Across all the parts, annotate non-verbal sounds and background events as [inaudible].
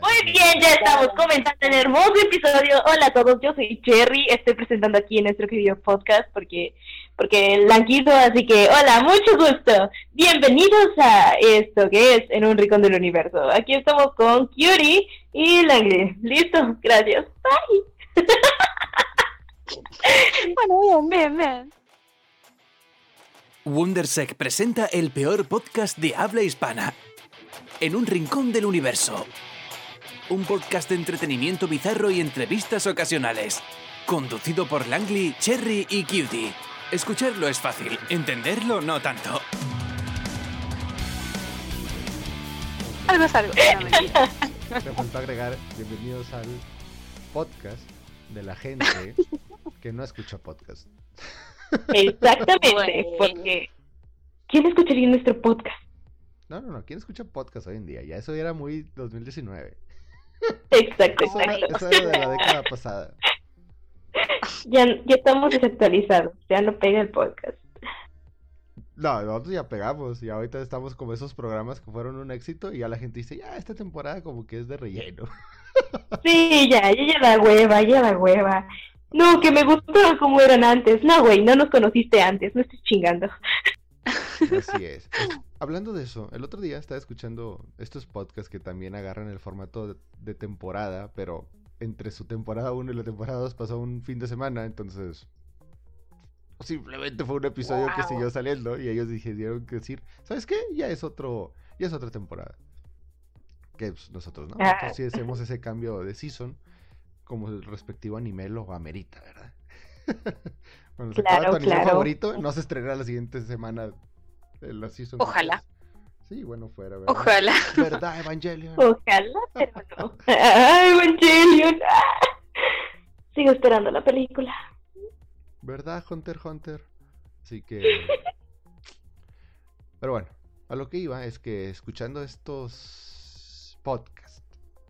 Muy bien, ya estamos comenzando el hermoso episodio. Hola a todos, yo soy Cherry, estoy presentando aquí en nuestro querido podcast porque porque la así que hola, mucho gusto. Bienvenidos a esto que es En un rincón del universo. Aquí estamos con Curie y Langley. Listo, gracias. Bye. [laughs] bueno, bien, bien, bien. Wondersec presenta el peor podcast de habla hispana. En un rincón del universo. Un podcast de entretenimiento bizarro y entrevistas ocasionales. Conducido por Langley, Cherry y Cutie. Escucharlo es fácil, entenderlo no tanto. Algo es algo. [laughs] Me faltó agregar bienvenidos al podcast de la gente que no escucha podcast. Exactamente, Bueno. porque ¿quién escucharía nuestro podcast? No, no, no, ¿quién escucha podcast hoy en día? Ya eso era muy 2019. Exacto, Eso exacto. eso era de la década pasada. Ya, ya estamos desactualizados, ya no pega el podcast. No, nosotros ya pegamos y ahorita estamos como esos programas que fueron un éxito y ya la gente dice, ya, esta temporada como que es de relleno. [laughs] Sí, ya, ya, ya la hueva, ya la hueva. No, que me gustaban como eran antes. No, güey, no nos conociste antes, no estés chingando. Así es. Hablando de eso, el otro día estaba escuchando estos podcasts que también agarran el formato de, de temporada, pero entre su temporada 1 y la temporada 2 pasó un fin de semana, entonces simplemente fue un episodio que siguió saliendo y ellos dijeron que decir, ¿sabes qué? Ya es otro, ya es otra temporada. Que pues, nosotros, ¿no? Ah. Nosotros sí hacemos ese cambio de season como el respectivo anime lo amerita, ¿verdad? [laughs] Cuando se Claro, tu anime claro. favorito, no se estrena la siguiente semana de la season. Ojalá. Sí, bueno, fuera, ¿verdad? Ojalá. ¿Verdad, Evangelion? Ojalá, pero no. ¡Ay, Evangelion! ¡Ah! Sigo esperando la película. ¿Verdad, Hunter Hunter? Así que... [laughs] Pero bueno, a lo que iba es que escuchando estos podcasts,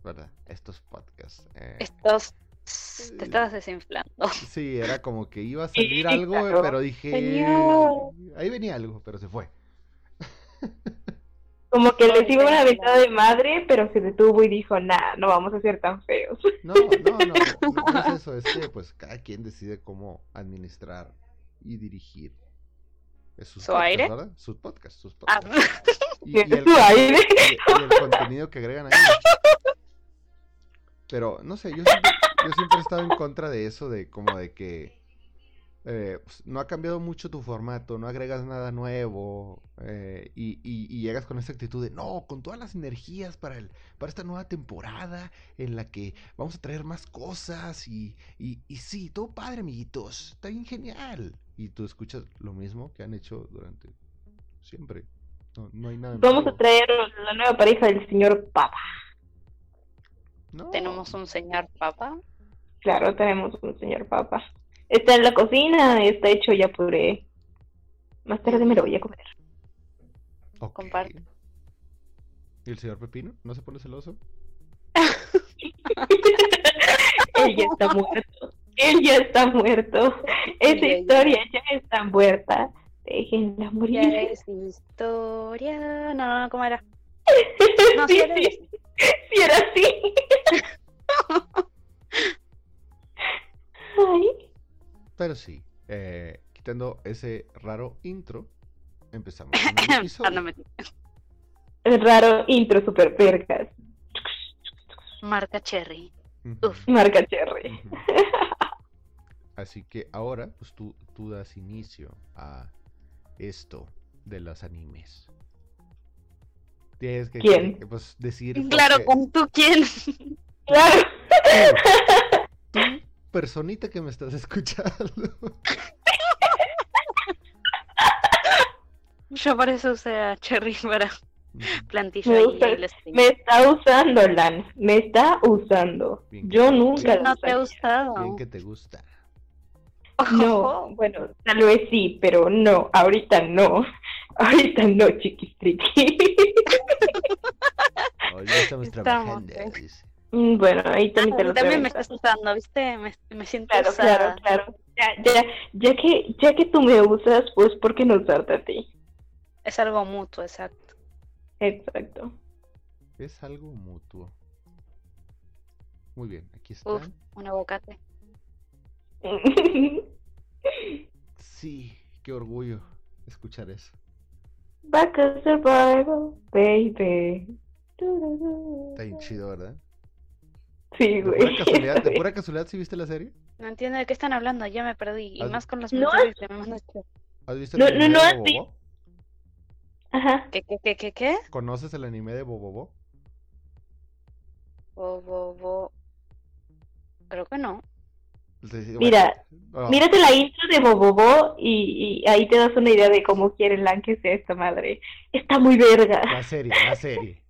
¿verdad? Estos podcasts. eh, Estos. Te estabas desinflando. Sí, era como que iba a [laughs] salir Sí, algo, claro. pero dije... Señor. Ahí venía algo, pero se fue. [laughs] Como que les iba una aventada de madre, pero se detuvo y dijo, nah, no vamos a ser tan feos. [laughs] No, no, [laughs] no, no, es eso, es que pues cada quien decide cómo administrar y dirigir sus ¿Su podcasts, aire? ¿verdad? Sus podcasts, sus Ah, podcasts. Y, el, ¿Su aire? y- y el contenido que agregan ahí. Pero, no sé, yo siempre, yo siempre he estado en contra de eso, de como de que eh, pues, no ha cambiado mucho tu formato, no agregas nada nuevo eh, y, y- y llegas con esa actitud de, no, con todas las energías para, el, para esta nueva temporada en la que vamos a traer más cosas y, y, y sí, todo padre, amiguitos, está bien genial. Y tú escuchas lo mismo que han hecho durante siempre. No, no hay nada Vamos a traer la nueva pareja del señor Papa. No. Tenemos un señor papá. Claro, tenemos un señor Papa. Está en la cocina, está hecho ya puré. Más tarde me lo voy a comer. Ok. Comparte. ¿Y el señor Pepino? ¿No se pone celoso? [laughs] Él ya está muerto. Él ya está muerto. Esa ya. historia ya está muerta. Déjenla Ya morir. es historia. No, no, no, ¿cómo era? [laughs] No, sí, sí era sí, eso. sí era así. [laughs] Ay, Pero sí, eh, quitando ese raro intro, empezamos [coughs] con el raro intro super percas. Marca Cherry. Uf. Marca Cherry. [laughs] Así que ahora, pues tú, tú das inicio a esto de los animes. Tienes que, ¿Quién? que, pues, decir... Claro, con tú quién. Claro. [laughs] Personita que me estás [laughs] escuchando. [laughs] Yo por eso usé a Cherry para plantilla Me y stream. Me está usando, Lan. Me está usando. Bien. Yo nunca No lo te ha usaría. gustado. Bien que te gusta. No, bueno, tal vez sí, pero no, ahorita no. [laughs] Ahorita no, chiquistriqui. Hoy ya estamos Estamos, trabajando. ¿eh? Mm, bueno, ahí Ah, también te lo también me estás usando, ¿viste? Me, me siento Claro, claro, usada. claro. Ya, ya, ya que, ya que tú me usas, pues ¿por qué no usarte a ti? Es algo mutuo, exacto. Exacto. Es algo mutuo. Muy bien, aquí Uf, están. un aguacate. [laughs] Sí, qué orgullo escuchar eso. Back a survival, baby. Está bien chido, ¿verdad? Sí, De güey. pura casualidad, de [laughs] pura casualidad, ¿sí viste la serie? No entiendo de qué están hablando, ya me perdí. Y más con los No, mensajes que me mandas. ¿Has visto No, el no, anime no, de Bobobo? Ajá. ¿Qué, qué, qué, qué, qué? ¿Conoces el anime de Bobobo? Bo, bo, bo. Creo que no. Sí, sí, bueno. Mira, Oh, Mírate la intro de Bobobo y, y ahí te das una idea de cómo quiere Lan que sea esta madre. Está muy verga. La serie, la serie.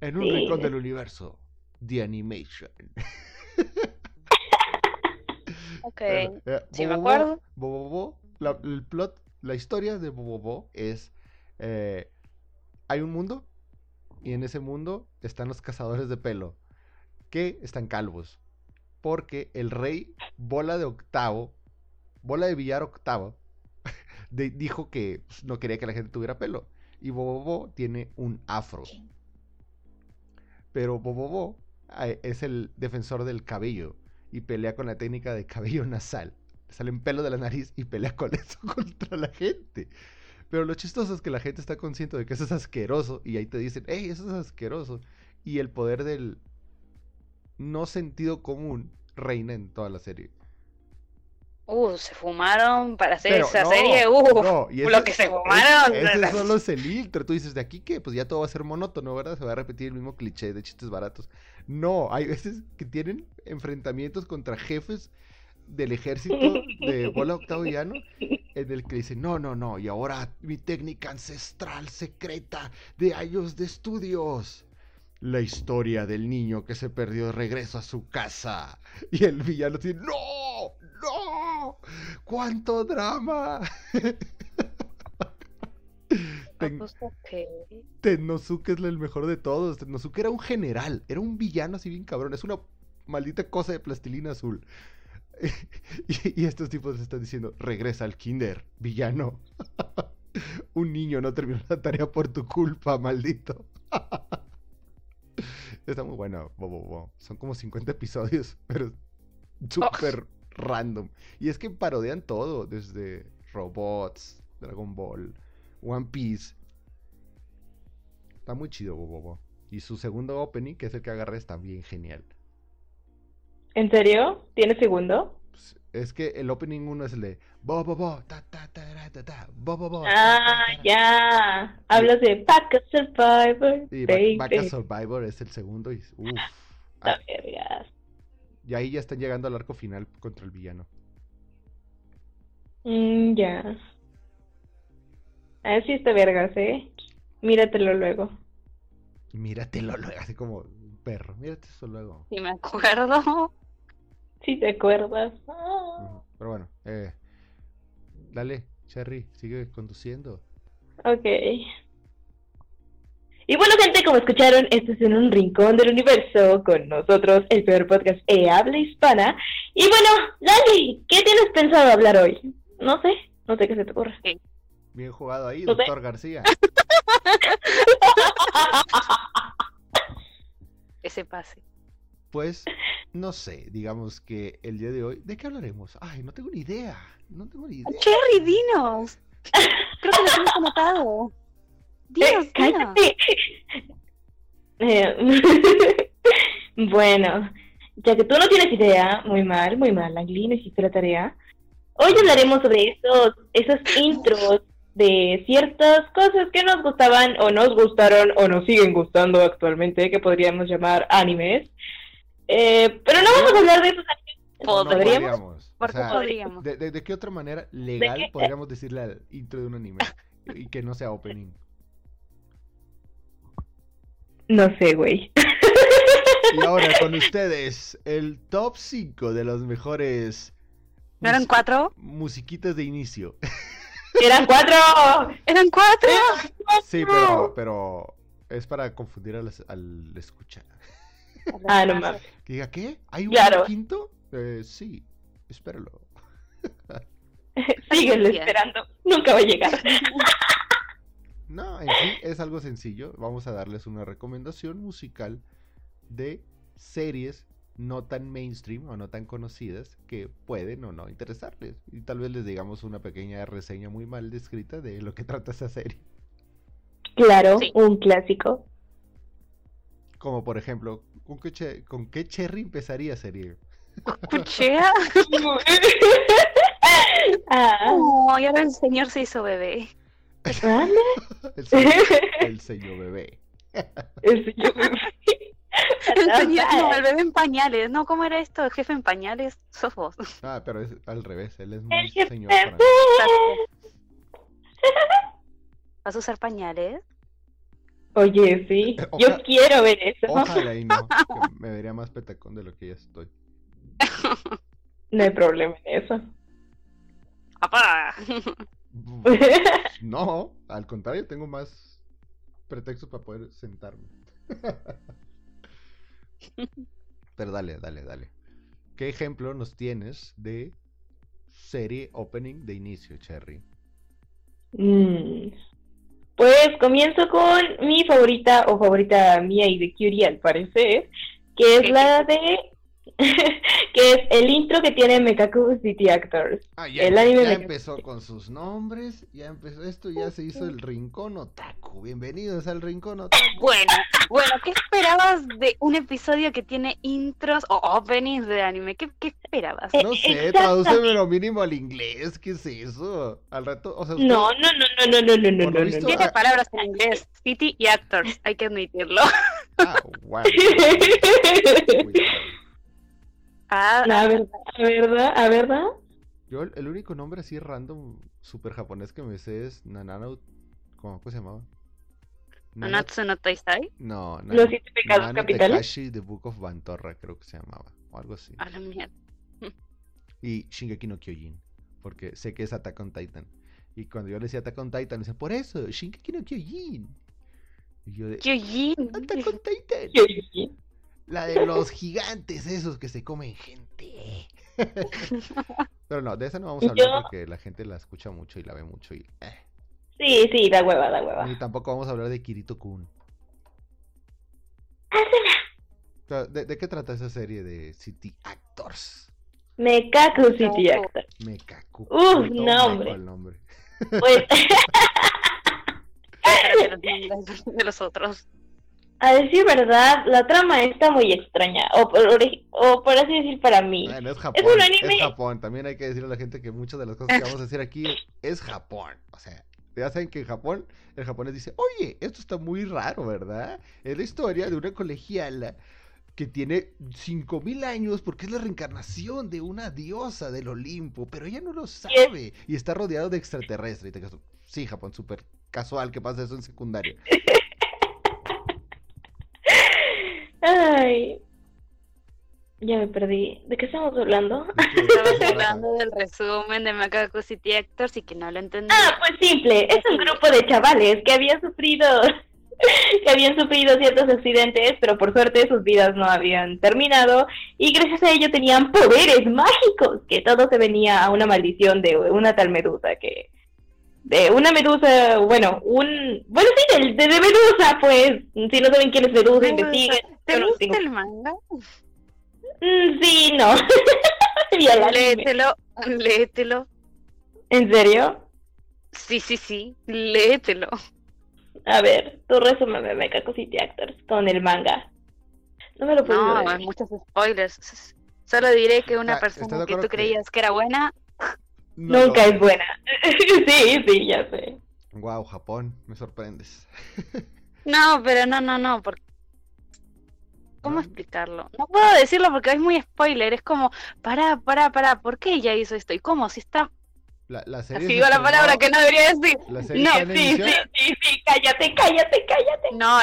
En un Sí. rincón del universo, The Animation. [laughs] Ok. Eh, Sí, me acuerdo. Bobobo, la, el plot, la historia de Bobobo es, eh, hay un mundo y en ese mundo están los cazadores de pelo que están calvos porque el rey Bola de Octavo, Bola de Villar Octavo, [laughs] de- dijo que pues, no quería que la gente tuviera pelo y Bobobo tiene un afro. Pero Bobobo eh, es el defensor del cabello y pelea con la técnica de cabello [laughs] nasal. Le salen pelo de la nariz y pelea con [laughs] eso contra la gente. Pero lo chistoso es que la gente está consciente de que eso es asqueroso y ahí te dicen, hey, eso es asqueroso. Y el poder del no sentido común reina en toda la serie. Uh, se fumaron para hacer Pero esa no, serie. Uh, no, y [laughs] lo que se es- fumaron. Ese [laughs] solo es el intro. Tú dices, ¿de aquí qué? Pues ya todo va a ser monótono, ¿verdad? Se va a repetir el mismo cliché de chistes baratos. No, hay veces que tienen enfrentamientos contra jefes del ejército de Bola Octaviano en el que dicen, no, no, no, y ahora mi técnica ancestral secreta de años de estudios. La historia del niño que se perdió de regreso a su casa. [laughs] Y el villano dice, no, no, cuánto drama. [laughs] Ten-. Tennosuke es el mejor de todos. Tennosuke era un general, era un villano así bien cabrón. Es una maldita cosa de plastilina azul. [laughs] y, y estos tipos están diciendo, regresa al kinder, villano. [laughs] un niño no terminó la tarea por tu culpa, maldito. Está muy bueno, bo, bo, bo. Son como 50 episodios, pero súper random. Y es que parodean todo, desde robots, Dragon Ball, One Piece. Está muy chido, bo, bo, bo. Y su segundo opening, que es el que agarré, está bien genial. ¿En serio? ¿Tiene segundo? Pues, Es que el opening uno es el de bo, bo, bo, ta, ta, ta, ra, ta, ta, bo, bo, bo, ta, Ah, ya. Hablas de Back a Survivor, Y baby. Back, Back a Survivor es el segundo y uff. Y ahí ya están llegando al arco final contra el villano. Mm, ya. A ver si está vergas, ¿eh? Míratelo luego. Míratelo luego, así como un perro. Mírate eso luego. Sí, me acuerdo. [laughs] Si te acuerdas. Ah. Pero bueno, eh, dale, Cherry, sigue conduciendo. Ok. Y bueno, gente, como escucharon, este es en un rincón del universo con nosotros, el peor podcast e habla hispana. Y bueno, Lali, ¿qué tienes pensado hablar hoy? No sé, no sé qué se te ocurre. Bien jugado ahí, No sé. doctor García. [laughs] Ese pase. Pues, no sé, digamos que el día de hoy, ¿de qué hablaremos? Ay, no tengo ni idea. No tengo ni idea. Cherry, dinos. Creo que lo tienes anotado. [laughs] Eh, cállate. [laughs] Eh, bueno, ya que tú no tienes idea, muy mal, muy mal, Angli, no hiciste la tarea. Hoy hablaremos sobre esos, esos intros de ciertas cosas que nos gustaban o nos gustaron o nos siguen gustando actualmente, que podríamos llamar animes. Eh, pero no vamos a hablar de esos animes. No ¿Podríamos? podríamos. O ¿Por qué sea, podríamos? ¿de, de, de qué otra manera legal podríamos decirle al intro de un anime? Y que no sea opening. No sé, güey. Y ahora con ustedes, el top 5 de los mejores ¿No eran cuatro? musiquitas de inicio. [laughs] ¡Eran cuatro! ¡Eran cuatro! Sí, pero, pero es para confundir al, al escuchar. Ah, no mames. Que diga, ¿qué? ¿Hay un Claro. quinto? Eh, sí, espéralo. [laughs] Síguelo esperando. Nunca va a llegar. [laughs] No, en sí es algo sencillo. Vamos a darles una recomendación musical de series no tan mainstream o no tan conocidas que pueden o no interesarles. Y tal vez les digamos una pequeña reseña muy mal descrita de lo que trata esa serie. Claro, Sí. un clásico. Como por ejemplo, ¿con qué, che- con qué cherry empezaría serie? Cuchea. [laughs] [laughs] ah, Oh, y ahora el señor se hizo bebé. ¿Vale? [laughs] El señor, el [laughs] señor bebé. El señor [laughs] El, señor, no, el bebé en pañales. No, ¿cómo era esto? El jefe en pañales. Sos vos. Ah, pero es al revés, él es El muy jefe señor para mí. ¿Vas a usar pañales? Oye, sí. Oja- Yo quiero ver eso. Ojalá y no, que me vería más petacón de lo que ya estoy. No hay problema en eso. ¡Papá! [laughs] No, al contrario, tengo más pretextos para poder sentarme. [laughs] Pero dale, dale, dale. ¿Qué ejemplo nos tienes de serie opening de inicio, Cherry? Mm. Pues comienzo con mi favorita o favorita mía y de Curie al parecer, que es la de [laughs] que es el intro que tiene Mekaku City Actors. Ah, ya, El anime ya empezó con sus nombres, ya empezó esto, ya se hizo el Rincón Otaku. Bienvenidos al Rincón Otaku. Bueno, bueno, ¿qué esperabas de un episodio que tiene intros o openings de anime? ¿Qué, qué esperabas? Eh, No sé, exactamente. tradúceme lo mínimo al inglés, ¿qué es eso? Al rato, o sea, usted- No, no, no, no, no, no, no, no, visto, no. Tiene ah, palabras en inglés, city y actors, hay que admitirlo. Ah, wow. [laughs] Ah, A ver, a verdad, a verdad. Yo el, el único nombre así random super japonés que me sé es Nanano. ¿Cómo, cómo se llamaba? Nana- Nanatsu no Taisai. No, Nan- Los siete pecados Nano capitales. Tekashi The Book of Bantorra creo que se llamaba. O algo así. A la mierda. Y Shingeki no Kyojin. Porque sé que es Attack on Titan. Y cuando yo le decía Attack on Titan, me decían, por eso, Shingeki no Kyojin. Y yo de, Kyojin. Attack on Titan. Kyojin. La de los gigantes esos que se comen gente. [laughs] Pero no, de esa no vamos a hablar Yo- porque la gente la escucha mucho y la ve mucho y... eh. Sí, sí, da hueva, da hueva. Ni tampoco vamos a hablar de Kirito Kun. ¿De, de qué trata esa serie de City Actors? Mekaku City No. Actors. Mekaku. Uf, no, hombre. el nombre. Pues, [laughs] de los otros. A decir verdad, la trama está muy extraña. O por, o por así decir, para mí. Bueno, es Japón. un Es, anime- Japón. También hay que decirle a la gente que muchas de las cosas que vamos a decir aquí es Japón. O sea, ya saben que en Japón, el japonés dice, oye, esto está muy raro, ¿verdad? Es la historia de una colegiala que tiene 5000 años porque es la reencarnación de una diosa del Olimpo, pero ella no lo sabe y está rodeado de extraterrestres. Y te quedas, sí, Japón, súper casual que pasa eso en secundaria. [laughs] Ay. Ya me perdí. ¿De qué estamos hablando? Estamos [laughs] hablando del resumen de Macaco City Actors y que no lo entendí. Ah, pues simple. Es un grupo de chavales que habían sufrido. [laughs] que habían sufrido ciertos accidentes, pero por suerte sus vidas no habían terminado y gracias a ello tenían poderes mágicos, que todo se venía a una maldición de una tal medusa que de una medusa, bueno, un bueno sí, de, de, de medusa, pues, si no saben quién es medusa, Medusa. investiguen. ¿Te no tengo- el manga? Mm, sí, no. [laughs] Léetelo, léetelo. ¿En serio? Sí, sí, sí, léetelo. A ver, tú resúmeme Mecha City Actors con el manga. No me lo puedo No, ver. hay muchos spoilers. Solo diré que una Ah, ¿estás de persona que tú que- creías que era buena, No Nunca es buena. [laughs] sí, sí, ya sé. Wow, Japón, me sorprendes. [laughs] No, pero no, no, no, porque... ¿Cómo explicarlo? No puedo decirlo porque es muy spoiler, es como, pará, pará, pará, ¿por qué ella hizo esto? ¿Y cómo? Si está... La, la serie Así digo la palabra que no debería decir. La serie No, Sí, sí, sí, sí, cállate, cállate, cállate. No,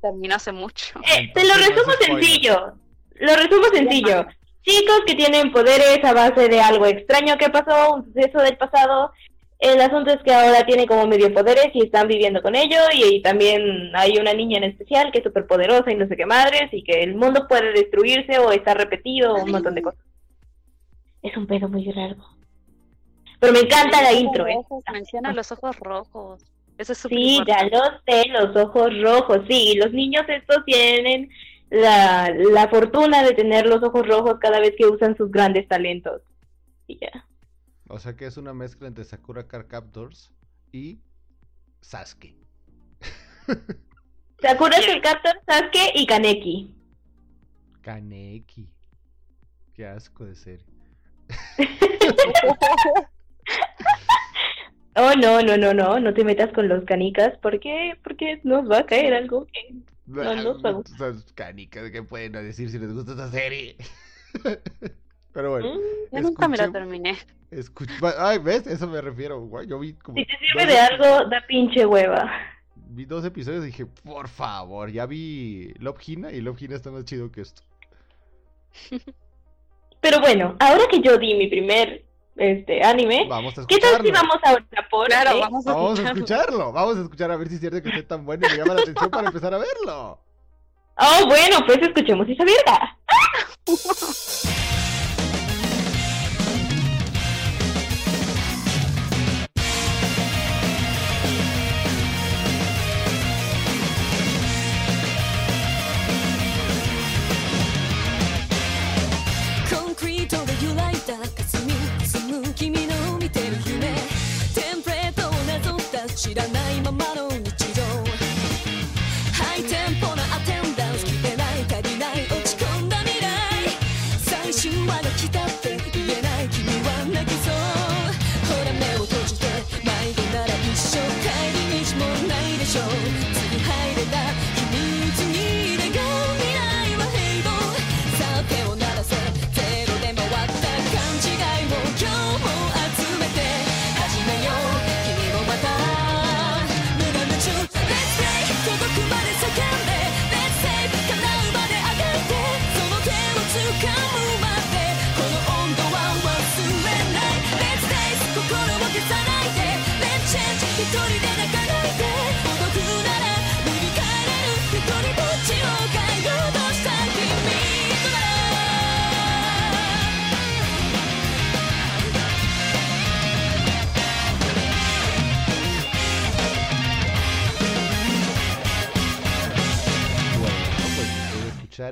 terminó hace mucho. Eh, te lo resumo sencillo. Lo resumo sencillo. Chicos que tienen poderes a base de algo extraño que pasó, un suceso del pasado. El asunto es que ahora tienen como medio poderes y están viviendo con ello. Y, y también hay una niña en especial que es súper poderosa y no sé qué madres. Y que el mundo puede destruirse o estar repetido o un montón de cosas. Es un pedo muy largo. Pero me encanta la intro, ¿eh? Menciona los ojos rojos. Eso es súper Sí, ya lo sé, los ojos rojos, sí, los niños estos tienen la, la fortuna de tener los ojos rojos cada vez que usan sus grandes talentos. Y ya. O sea que es una mezcla entre Sakura Card Captors y Sasuke. [laughs] Sakura es el Captor, Sasuke y Kaneki. Kaneki. Qué asco de serie. [laughs] Oh, no, no, no, no, no te metas con los canicas, porque, porque nos va a caer algo que... No, no puedo. [laughs] Son canicas, ¿qué pueden decir si les gusta esta serie? Pero bueno. Yo nunca me la escuchemos- terminé. escuch- Ay, ¿ves? Eso me refiero. güey, Yo vi como. Si te sirve de algo, da pinche hueva. Vi dos episodios y dije, por favor. Ya vi Love Hina y Love Hina está más chido que esto. [laughs] Pero bueno, ahora que yo di mi primer este anime, Vamos a ¿qué tal escucharlo. si vamos ahora por Claro, vamos a Vamos a escucharlo. escucharlo. Vamos a escuchar a ver si es cierto que esté tan bueno y me llama la atención para empezar a verlo. [laughs] Oh, bueno, pues escuchemos esa verga. [laughs] 확실한 나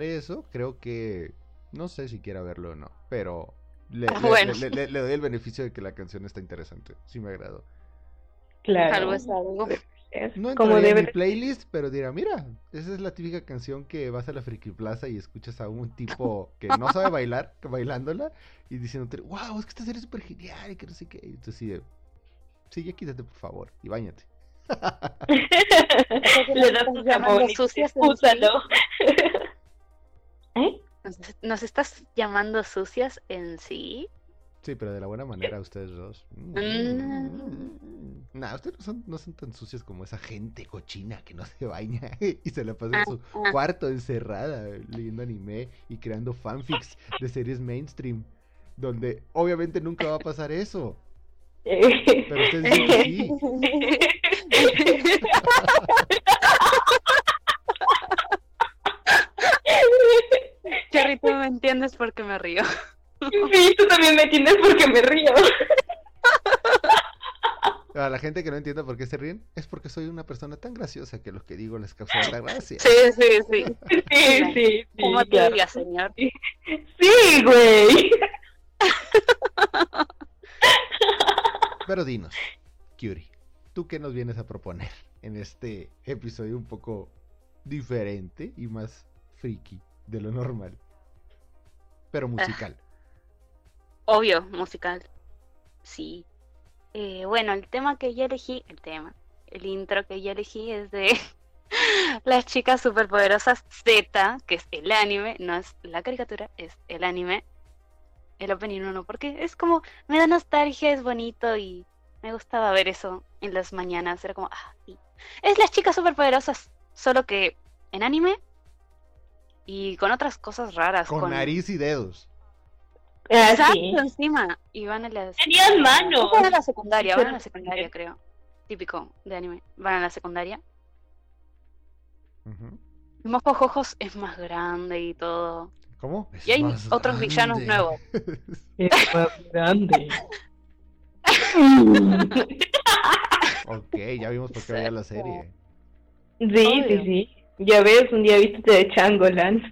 eso, creo que no sé si quiera verlo o no, pero le, [laughs] Ah, le- bueno. le- le- le doy el beneficio de que la canción está interesante. Sí me agradó. Claro. Algo es algo. Es No como en debe mi playlist, pero dirá, mira, esa es la típica canción que vas a la Friki Plaza y escuchas a un tipo que no sabe [laughs] bailar, que bailándola, y diciéndote, wow, es que esta serie es súper genial y que no sé qué. Y entonces sí, sí, ya quítate por favor y bañate. [laughs] Le das tu llamando jamón en úsalo. ¿Eh? ¿Nos, estás llamando sucias en sí? Sí, pero de la buena manera ustedes dos. Mm. Nah, ustedes no son, no son tan sucios como esa gente cochina que no se baña [laughs] y se la pasa en Ah, su ah. cuarto encerrada leyendo anime y creando fanfics de series mainstream. Donde obviamente nunca va a pasar eso. [laughs] Pero ustedes dicen que sí. [laughs] Cherry, tú me entiendes porque me río. Sí, tú también me entiendes porque me río. A la gente que no entienda por qué se ríen, es porque soy una persona tan graciosa que lo que digo les causa la gracia. Sí, sí, sí. Sí, sí, sí. Como te claro. diga, señor. Sí, güey. Pero dinos, Curie, ¿tú qué nos vienes a proponer en este episodio un poco diferente y más friki de lo normal? Pero musical. Obvio, musical. Sí. Eh, bueno, el tema que yo elegí, el tema, el intro que yo elegí es de [laughs] Las chicas superpoderosas Z, que es el anime, no es la caricatura, es el anime. El opening 1, porque es como, me da nostalgia, es bonito y me gustaba ver eso en las mañanas. Era como, ah, sí. Es las chicas superpoderosas, solo que en anime y con otras cosas raras. Con nariz y dedos. Exacto, sí. encima. Y van a la Tenían manos. Van a la secundaria, van a la secundaria, creo. Típico de anime. Van a la secundaria. Mojo Jojos es más grande y todo. ¿Cómo? Y hay otros villanos nuevos. [laughs] Es más grande. ok, ya vimos por qué había la serie. Sí, sí, sí. Ya ves, un día viste de Changoland.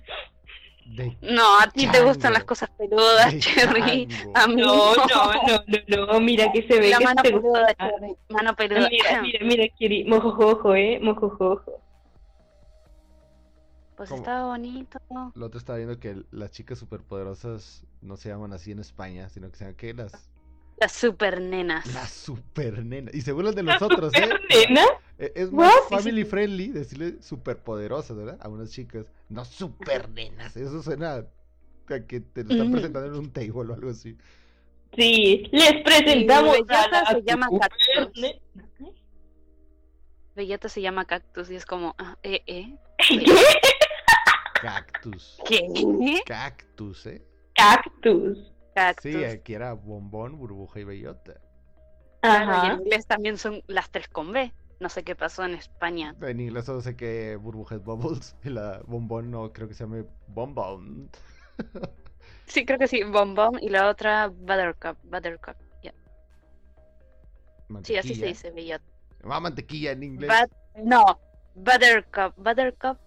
De No, a ti te gustan las cosas peludas, De Cherry. chango. A mí No, no, no, no, no, mira que se ve La que mano te peluda, gusta. Cherry. Mano peluda. Mira, mira, mira, Kiri, mojojojo, eh, mojojojo. Pues ¿Cómo? estaba bonito. Lo otro estaba viendo que las chicas superpoderosas no se llaman así en España, sino que se llaman ¿qué? Las, Las super nenas. las super nenas. Y se burlan de los otros, ¿eh? ¿Nena? Eh, Es más What? family friendly decirle superpoderosas, ¿verdad? A unas chicas. No super nenas. Eso suena a que te lo están Mm. presentando en un table o algo así. Sí, les presentamos Y a Bellota la se llama super Cactus. Bellota se llama Cactus y es como, ah, eh, eh. ¿Qué? [laughs] Cactus. ¿Qué? Cactus, ¿eh? Cactus. Cactus. Sí, aquí era bombón, burbuja y bellota. Claro, y Ajá. en inglés también son las tres con B. No sé qué pasó en España. En inglés solo sé que burbuja es bubbles y la bombón no creo que se llame bombón. [laughs] Sí, creo que sí, Bom Bom y la otra Buttercup. Buttercup. ya. Sí, así se Mantequilla. dice Bellota. Ah, mantequilla en inglés. But- no, Buttercup. Buttercup.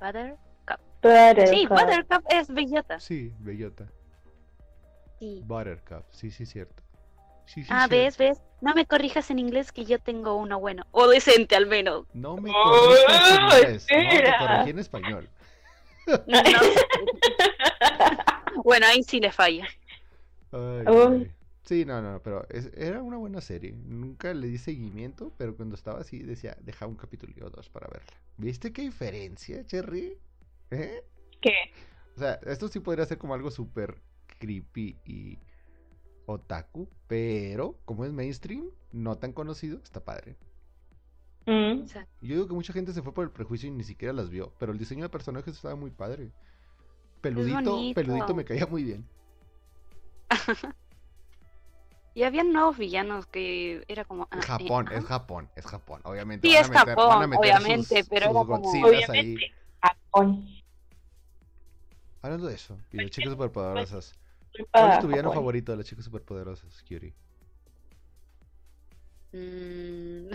Butter. Buttercup. Sí, Buttercup es Bellota. Sí, bellota. Sí. Buttercup. Sí, sí, cierto. Sí, sí, Ah, cierto. ves, ves. No me corrijas en inglés que yo tengo uno bueno. O decente al menos. No me Oh, corrijas en inglés. No, te corregí en español. No. [laughs] bueno, ahí sí le falla. Ay, ay. Sí, no, no, pero es- era una buena serie. Nunca le di seguimiento, pero cuando estaba así decía, deja un capítulo o dos para verla. ¿Viste qué diferencia, Cherry? ¿Eh? ¿Qué? O sea, esto sí podría ser como algo súper creepy y otaku, pero como es mainstream, no tan conocido, está padre. Mm. Yo digo que mucha gente se fue por el prejuicio y ni siquiera las vio, pero el diseño de personajes estaba muy padre. Peludito, peludito me caía muy bien. [laughs] Y había nuevos villanos que era como. ah, eh, Japón, ah. es Japón, es Japón, obviamente. Sí, van a es meter- Japón, van a meter obviamente, sus- pero sus era como- Godzillas ahí. Obviamente. Japón. Hablando de eso, y de chicas superpoderosas. ¿Cuál es tu villano favorito de las chicas superpoderosas, Curie? Mm.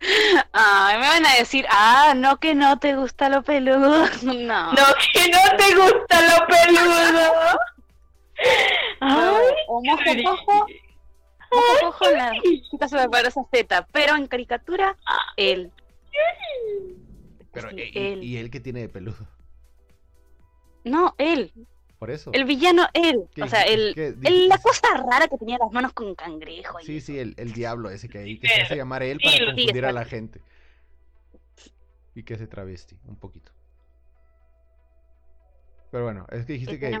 [laughs] Ay, me van a decir, ah, no que no te gusta lo peludo. [laughs] No. No, que no te gusta lo peludo. [laughs] Ay, o mojo Yuri. cojo, mojo cojo en las chicas superpoderosas Z, pero en caricatura, él. Pero, Sí, eh, y, él. y él que tiene de peludo. No, él. Por eso. El villano, él. ¿Qué O sea, el, ¿Qué el- dijiste? la cosa rara que tenía las manos con cangrejo. Sí, eso. sí, el, el diablo ese que ahí, que se hace llamar él para Sí, sí, confundir a la gente. Y que se travesti, un poquito. Pero bueno, es que dijiste ¿Y que... que-?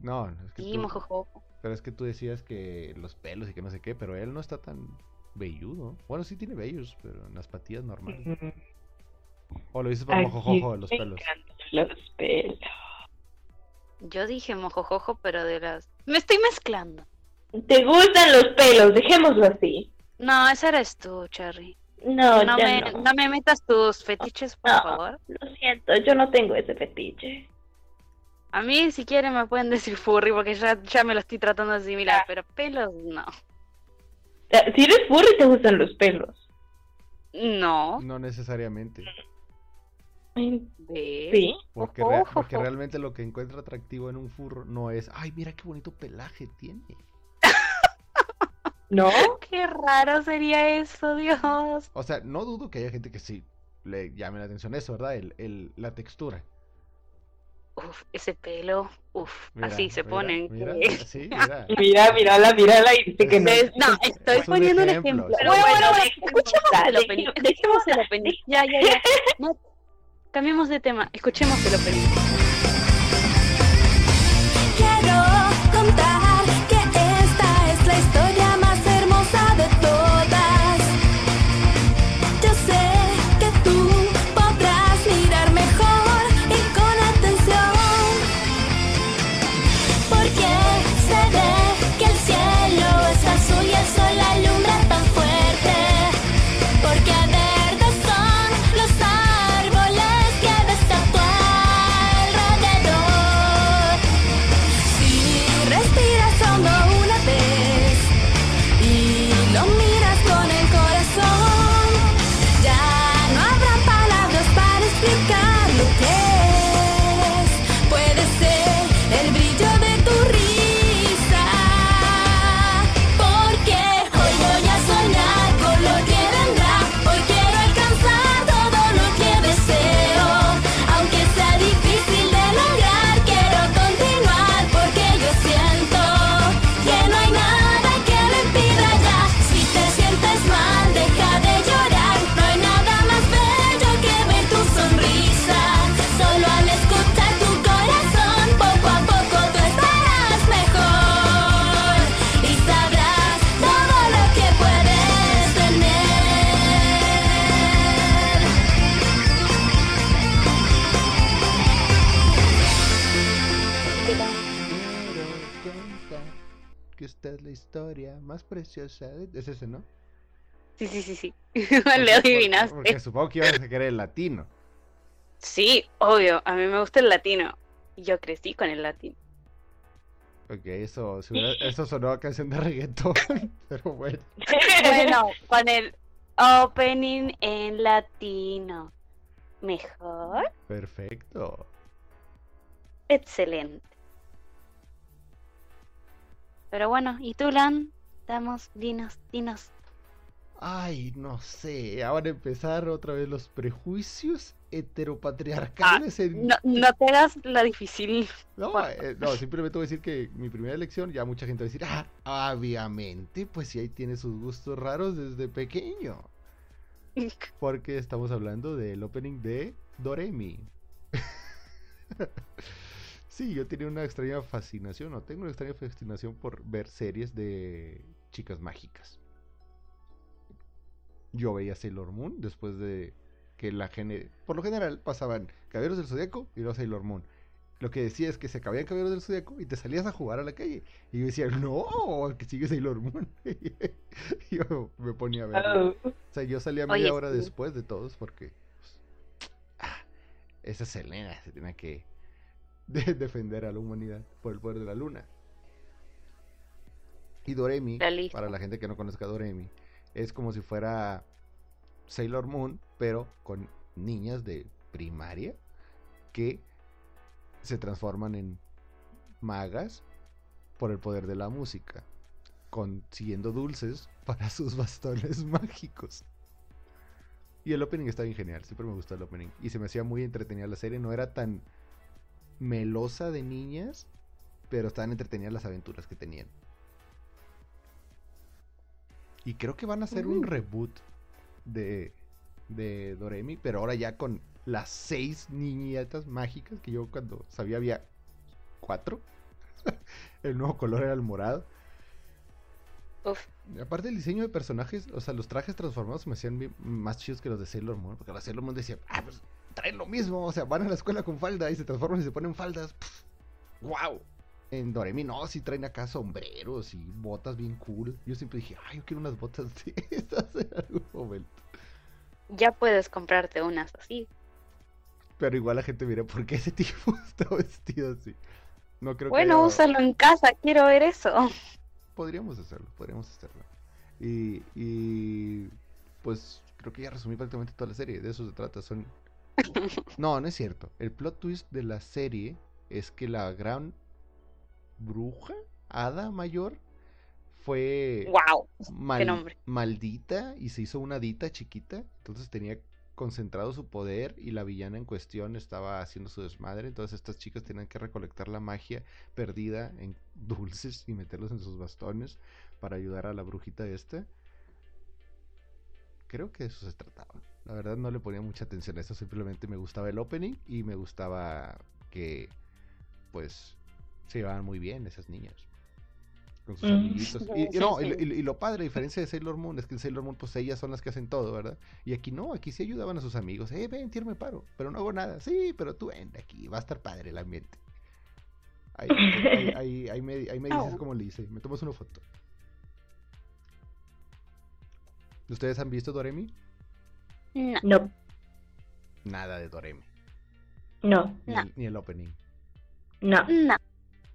No, es que Sí, tú-. Pero es que tú decías que los pelos y que no sé qué, pero él no está tan velludo. Bueno, sí tiene vellos, pero en las patillas normales. O lo dices por mojojojo de los me pelos. encantan Los pelos. Yo dije mojojojo, pero de las... Me estoy mezclando. ¿Te gustan los pelos? Dejémoslo así. No, ese eres tú, Cherry. No, No ya me, no. no me metas tus fetiches, por No. favor. Lo siento, yo no tengo ese fetiche. A mí, si quieren, me pueden decir furry, porque ya, ya me lo estoy tratando de asimilar, pero pelos, no. Si eres furry, te gustan los pelos. No. No necesariamente. Sí. Porque, rea- realmente lo que encuentra atractivo en un furro no es, ay, mira qué bonito pelaje tiene. ¿No? Qué raro sería eso, Dios. O sea, no dudo que haya gente que sí le llame la atención eso, ¿verdad? El, el- la textura. Uf, ese pelo. Uf, Mira, así se mira, ponen. Mira, sí, [laughs] mira. Mira, mírala, mírala y dice que no. Es- No, estoy Es un poniendo un ejemplo, ejemplo. sí. Bueno, bueno, Bueno, bueno, dejemos escuchemos la- el opening. dejemos- Escuchemos el opening. Ya, ya, ya. No, cambiemos de tema. Escuchemos opening. Quiero Sí, sí, sí, [laughs] Le adivinaste. Porque supongo que ibas a querer el latino. Sí, obvio. A mí me gusta el latino. Y Yo crecí con el latino. Ok, eso, eso sonó a canción de reggaetón. [laughs] Pero bueno. Bueno, con el opening en latino. Mejor. Perfecto. Excelente. Pero bueno, ¿y tú, Lan? Damos, dinos, dinos. Ay, no sé. Ahora empezar otra vez los prejuicios heteropatriarcales en... No, no te hagas la difícil. No, eh, no, simplemente voy a decir que mi primera elección, ya mucha gente va a decir, ah, obviamente, pues sí, ahí tiene sus gustos raros desde pequeño. [laughs] Porque estamos hablando del opening de Doremi. [laughs] sí, yo tenía una extraña fascinación, o tengo una extraña fascinación por ver series de chicas mágicas. Yo veía Sailor Moon después de que la gene... Por lo general pasaban Caballeros del Zodíaco y luego Sailor Moon. Lo que decía es que se acabían Caballeros del Zodíaco y te salías a jugar a la calle. Y yo decía, no, que sigue Sailor Moon. y [laughs] yo me ponía a. Oh. O sea, yo salía Oye, media hora sí. después de todos porque. pues, ah, esa Selena se tiene que [laughs] de- defender a la humanidad por el poder de la luna. Y Doremi, La para la gente que no conozca a Doremi, es como si fuera Sailor Moon, pero con niñas de primaria que se transforman en magas por el poder de la música, consiguiendo dulces [laughs] para sus bastones [laughs] mágicos. Y el opening está bien genial, siempre me gustó el opening. Y se me hacía muy entretenida la serie, no era tan melosa de niñas, pero estaban entretenidas las aventuras que tenían. Y creo que van a hacer un reboot de, de Doremi, pero ahora ya con las seis niñetas mágicas, que yo cuando sabía había cuatro. [laughs] el nuevo color era el morado. Uf, aparte el diseño de personajes, o sea, los trajes transformados me hacían más chidos que los de Sailor Moon, porque los de Sailor Moon decía, ah, pues traen lo mismo, o sea, van a la escuela con falda y se transforman y se ponen faldas. ¡Wow! En Doremi no, si traen acá sombreros y botas bien cool. Yo siempre dije, ay, yo quiero unas botas de [laughs] estas en algún momento. ya puedes comprarte unas así. Pero igual la gente mira, ¿por qué ese [laughs] tipo está vestido así? No creo que Bueno, úsalo en casa, quiero ver eso. Podríamos hacerlo, podríamos hacerlo. Y, y pues creo que ya resumí prácticamente toda la serie. De eso se trata. Son. [laughs] No, no es cierto. El plot twist de la serie es que la gran bruja, hada mayor, fue ¡Wow! mal- nombre. maldita y se hizo una dita chiquita. Entonces tenía concentrado su poder y la villana en cuestión estaba haciendo su desmadre. Entonces estas chicas tenían que recolectar la magia perdida en [laughs] dulces y meterlos en sus bastones para ayudar a la brujita esta. Creo que de eso se trataba. La verdad no le ponía mucha atención a eso, simplemente me gustaba el opening y me gustaba que pues se llevaban muy bien esas niñas con sus Mm. amiguitos. [laughs] Y, no, y, sí. lo- y- y lo padre, a diferencia de Sailor Moon, es que en Sailor Moon, pues ellas son las que hacen todo, ¿verdad? Y aquí no, aquí sí ayudaban a sus amigos. Eh, ven, tírame paro, pero no hago nada. Sí, pero tú ven aquí, va a estar padre el ambiente. Ahí, ahí, [laughs] ahí- ahí me, ahí me dices Oh. cómo le hice, me tomas una foto. ¿Ustedes han visto Doremi? No, Nada de Doremi, no, ni, No. el, ni el opening. no. no.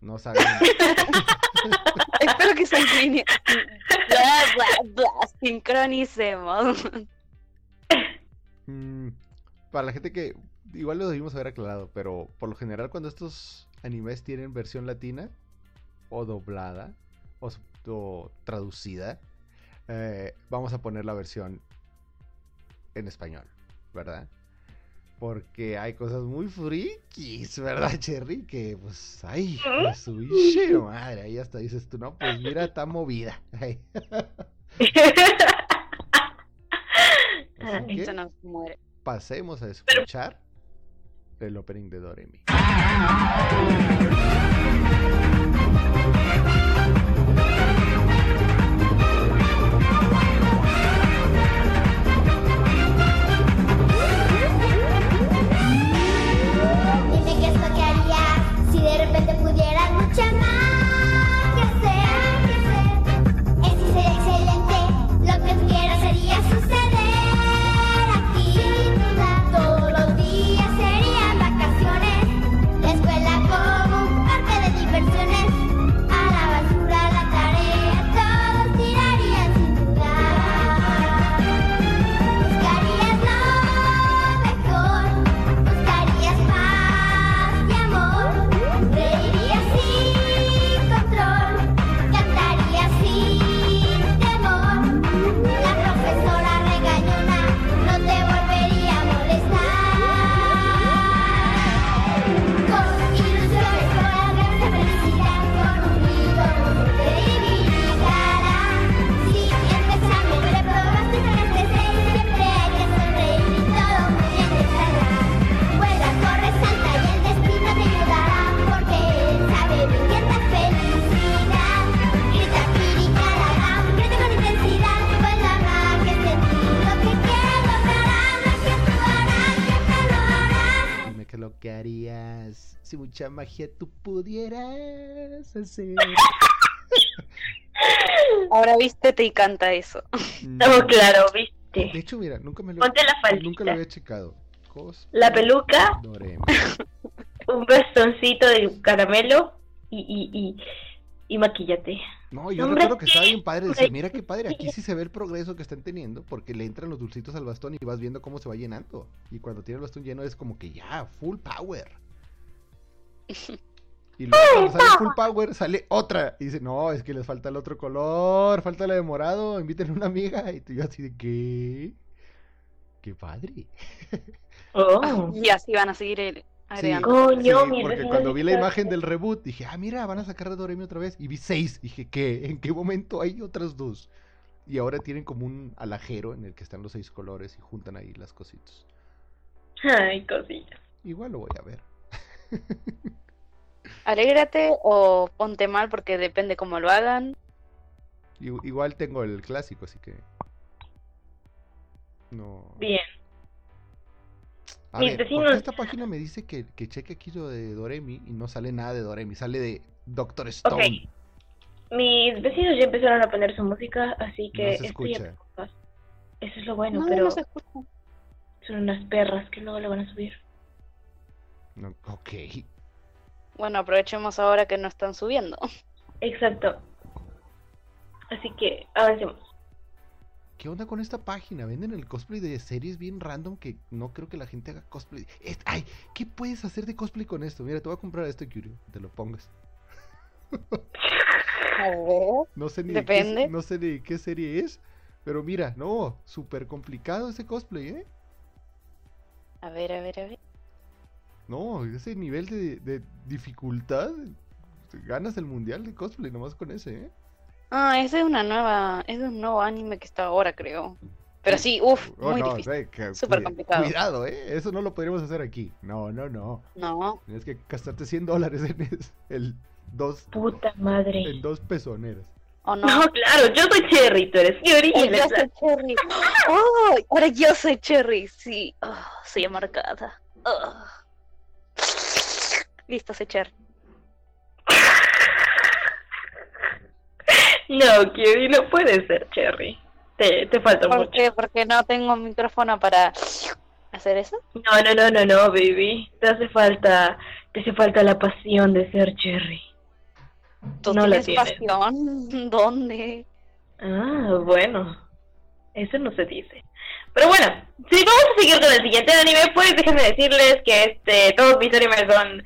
No saben. [laughs] Espero que se sincroni- Bla, bla, bla, sincronicemos. Mm, para la gente que igual lo debimos haber aclarado, pero por lo general cuando estos animes tienen versión latina o doblada o traducida, eh, vamos a poner la versión en español, ¿verdad? Porque hay cosas muy frikis, ¿verdad, [laughs] Cherry? Que pues, ay, pues, su biche madre, ahí hasta dices tú, no, pues mira, está movida. [laughs] Ay. Así [laughs] que- muere. pasemos a escuchar el opening de Doremi. Magia tú pudieras hacer. Ahora vístete y canta eso. Oh, claro, De viste. hecho, mira, nunca me lo, Ponte la faldita. nunca lo había checado. Cos La peluca, Doremi. [laughs] un bastoncito de caramelo y, y, y, y maquillate. No, yo Hombre, recuerdo que estaba bien padre. Decía, hombre. mira qué padre, aquí sí se ve el progreso que están teniendo. Porque le entran los dulcitos al bastón y vas viendo cómo se va llenando. Y cuando tiene el bastón lleno es como que ya, full power. Y luego cuando sale full power, sale otra. Y dice, no, es que les falta el otro color, falta la de morado, inviten a una amiga. Y tú yo así de, ¿qué? Qué padre. Oh. Y así van a seguir el- Sí, agregando. Coño, sí, porque cuando vi la imagen del reboot, dije, ah, mira, van a sacar a Doremi otra vez. Y vi seis. Dije, ¿qué? ¿En qué momento hay otras dos? Y ahora tienen como un alajero en el que están los seis colores y juntan ahí las cositas. Ay, cosillas. Igual lo voy a ver. Alégrate o ponte mal porque depende cómo lo hagan. Igual tengo el clásico, así que. No. Bien. A Mis ver, ¿por qué vecinos- esta página me dice que, que cheque aquí lo de Doremi y no sale nada de Doremi? Sale de Doctor Stone. Mis vecinos ya empezaron a poner su música, así que No se estoy escucha. Eso es lo bueno, no, pero no se escucha. son unas perras que luego le van a subir. No, ok. Bueno, aprovechemos ahora que no están subiendo. Exacto. Así que avancemos. ¿Qué onda con esta página? Venden el cosplay de series bien random que no creo que la gente haga cosplay. Es- ay, ¿qué puedes hacer de cosplay con esto? Mira, te voy a comprar esto, Curio. Te lo pongas. A ver. No sé ni de qué, Depende. no sé ni qué serie es. Pero mira, no, súper complicado ese cosplay, ¿eh? A ver, a ver, a ver. No, ese nivel de, de dificultad. Ganas el mundial de cosplay nomás con ese, ¿eh? Ah, ese es una nueva, es un nuevo anime que está ahora, creo. Pero sí, uff, Oh, muy no, difícil. que- Súper cuida- complicado. Cuidado, ¿eh? Eso no lo podríamos hacer aquí. No, no, no. No, Tienes que gastarte 100 dólares en el dos, Puta madre. en dos pezoneras. o no. No, claro, yo soy Cherry, tú eres Yuri y Oh, yo soy Cherry. Oh, ahora yo soy Cherry. Sí, oh, soy amargada. Oh. Listo, soy Cherry. No, Yuri, no puede ser Cherry. Te, te falta ¿Por mucho. qué? Porque no tengo micrófono para hacer eso. No, no, no, no, no, baby. Te hace falta, te hace falta la pasión de ser Cherry. ¿Tú No la tienes tienes. pasión? [laughs] ¿Dónde? Ah, bueno. Eso no se dice. Pero bueno, si vamos a seguir con el siguiente anime, pues déjenme decirles que este todos mis animes son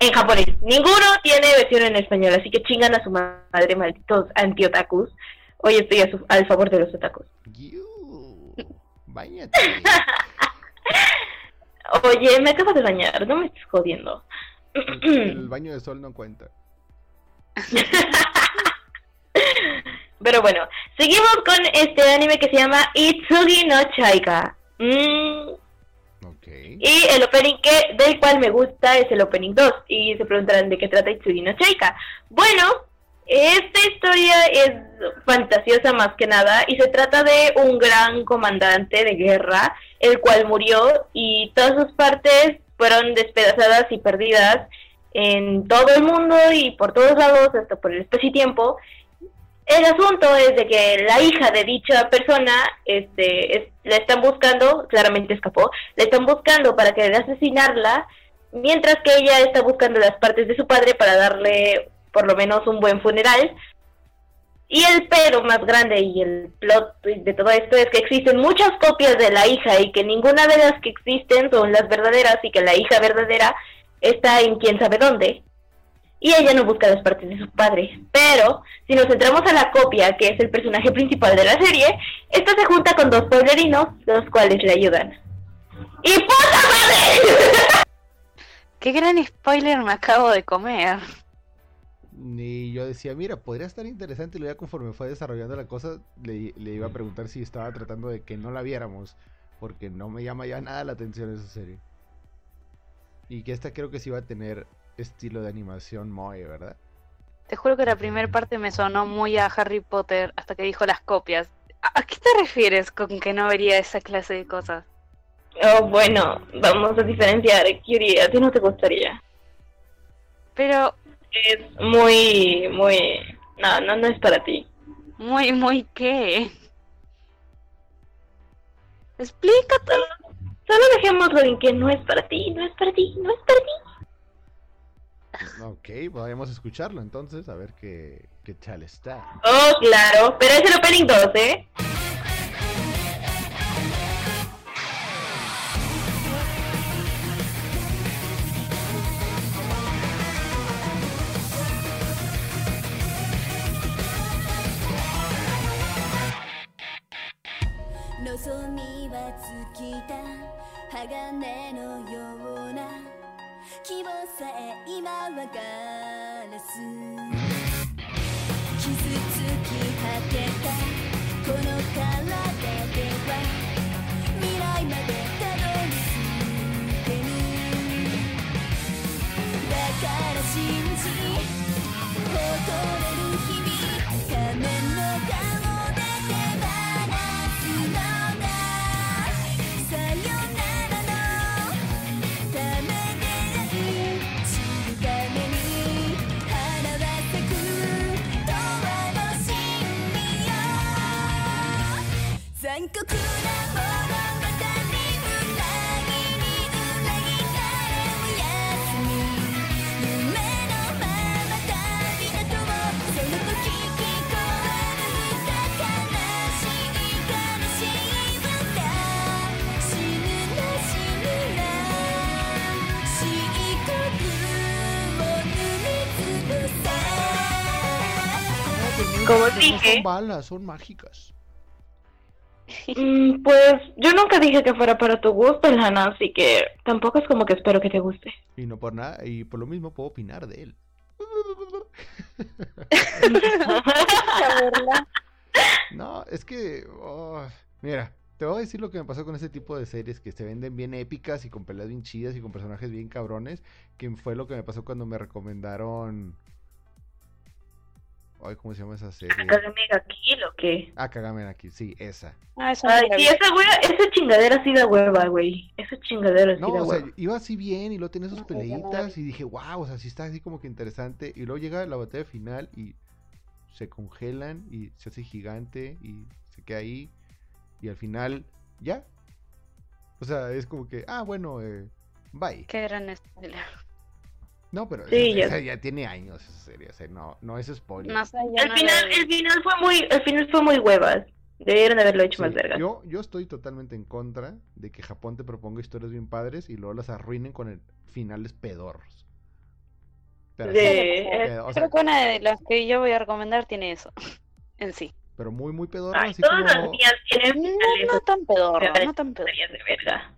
en japonés. Ninguno tiene versión en español, así que chingan a su madre, malditos anti-otakus. Hoy estoy a su- al favor de los otakus. Báñate. [laughs] Oye, me acabo de bañar, no me estés jodiendo. El [clears throat] baño de sol no cuenta. [laughs] Pero bueno, seguimos con este anime que se llama Itsugi no Chaika. Mm, Y el opening que del cual me gusta es el opening 2. Y se preguntarán de qué trata Itsugi no Chaika. Bueno, esta historia es fantasiosa más que nada y se trata de un gran comandante de guerra, el cual murió y todas sus partes fueron despedazadas y perdidas en todo el mundo y por todos lados, hasta por el espacio y tiempo. El asunto es de que la hija de dicha persona este, es- la están buscando, claramente escapó, la están buscando para querer asesinarla, mientras que ella está buscando las partes de su padre para darle por lo menos un buen funeral. Y el pero más grande y el plot de todo esto es que existen muchas copias de la hija y que ninguna de las que existen son las verdaderas y que la hija verdadera está en quién sabe dónde. Y ella no busca las partes de su padre. Pero, si nos centramos a la copia, que es el personaje principal de la serie, esta se junta con dos pueblerinos, los cuales le ayudan. ¡Y puta madre! [laughs] Qué gran spoiler me acabo de comer. Y yo decía, mira, podría estar interesante. Y luego ya conforme fue desarrollando la cosa, le, le iba a preguntar si estaba tratando de que no la viéramos. Porque no me llama ya nada la atención esa serie. Y que esta creo que sí va a tener estilo de animación Moe, ¿verdad? Te juro que la primera parte me sonó muy a Harry Potter hasta que dijo las copias. ¿A qué te refieres con que no vería esa clase de cosas? Oh, bueno, vamos a diferenciar. Yuri, a ti no te gustaría. Pero Es muy, muy... No, no, no es para ti. muy, muy qué. Explícate. Solo dejémoslo en que no es para ti, no es para ti, no es para ti. Ok, podríamos escucharlo entonces, a ver qué, qué tal está. Oh, claro, pero es el opening 2, ¿eh? 望希望さえ今はガラス。傷つき果てたこの体。Como No dije. son balas, son mágicas. Mm, Pues yo nunca dije que fuera para tu gusto, Lana, así que tampoco es como que espero que te guste. Y no por nada, y por lo mismo puedo opinar de él. [laughs] No, es que. oh, mira, te voy a decir lo que me pasó con ese tipo de series que se venden bien épicas y con peleas bien chidas y con personajes bien cabrones. Que fue lo que me pasó cuando me recomendaron. Ay, ¿cómo se llama esa serie? Mega Kill o qué? Ah, Kagame aquí, sí, esa. Ah, Ay, sí, vi. esa, wea, esa chingadera sí da hueva, güey. Esa chingadera sí No, da o sea, hueva. iba así bien y luego tenía sus peleitas y dije, wow, o sea, sí está así como que interesante. Y luego llega la batalla final y se congelan y se hace gigante y se queda ahí. Y al final, ya. O sea, es como que, ah, bueno, eh, bye. Qué gran spoiler. No, pero Sí, esa- ya. esa ya tiene años esa serie, o sea, no, no es spoiler. No sé, yo El no final, el final fue muy, el final fue muy huevas. Debieron haberlo hecho Sí, más verga. yo, yo estoy totalmente en contra de que Japón te proponga historias bien padres y luego las arruinen con el finales pedorros. Pero, De- eh, pedo- o sea, Creo que una de las que yo voy a recomendar tiene eso. [laughs] En sí. pero muy, muy pedorro, Ay, así todas como... las mías tienen No, no tan pedorro, Pero- no tan pedorro. de verga.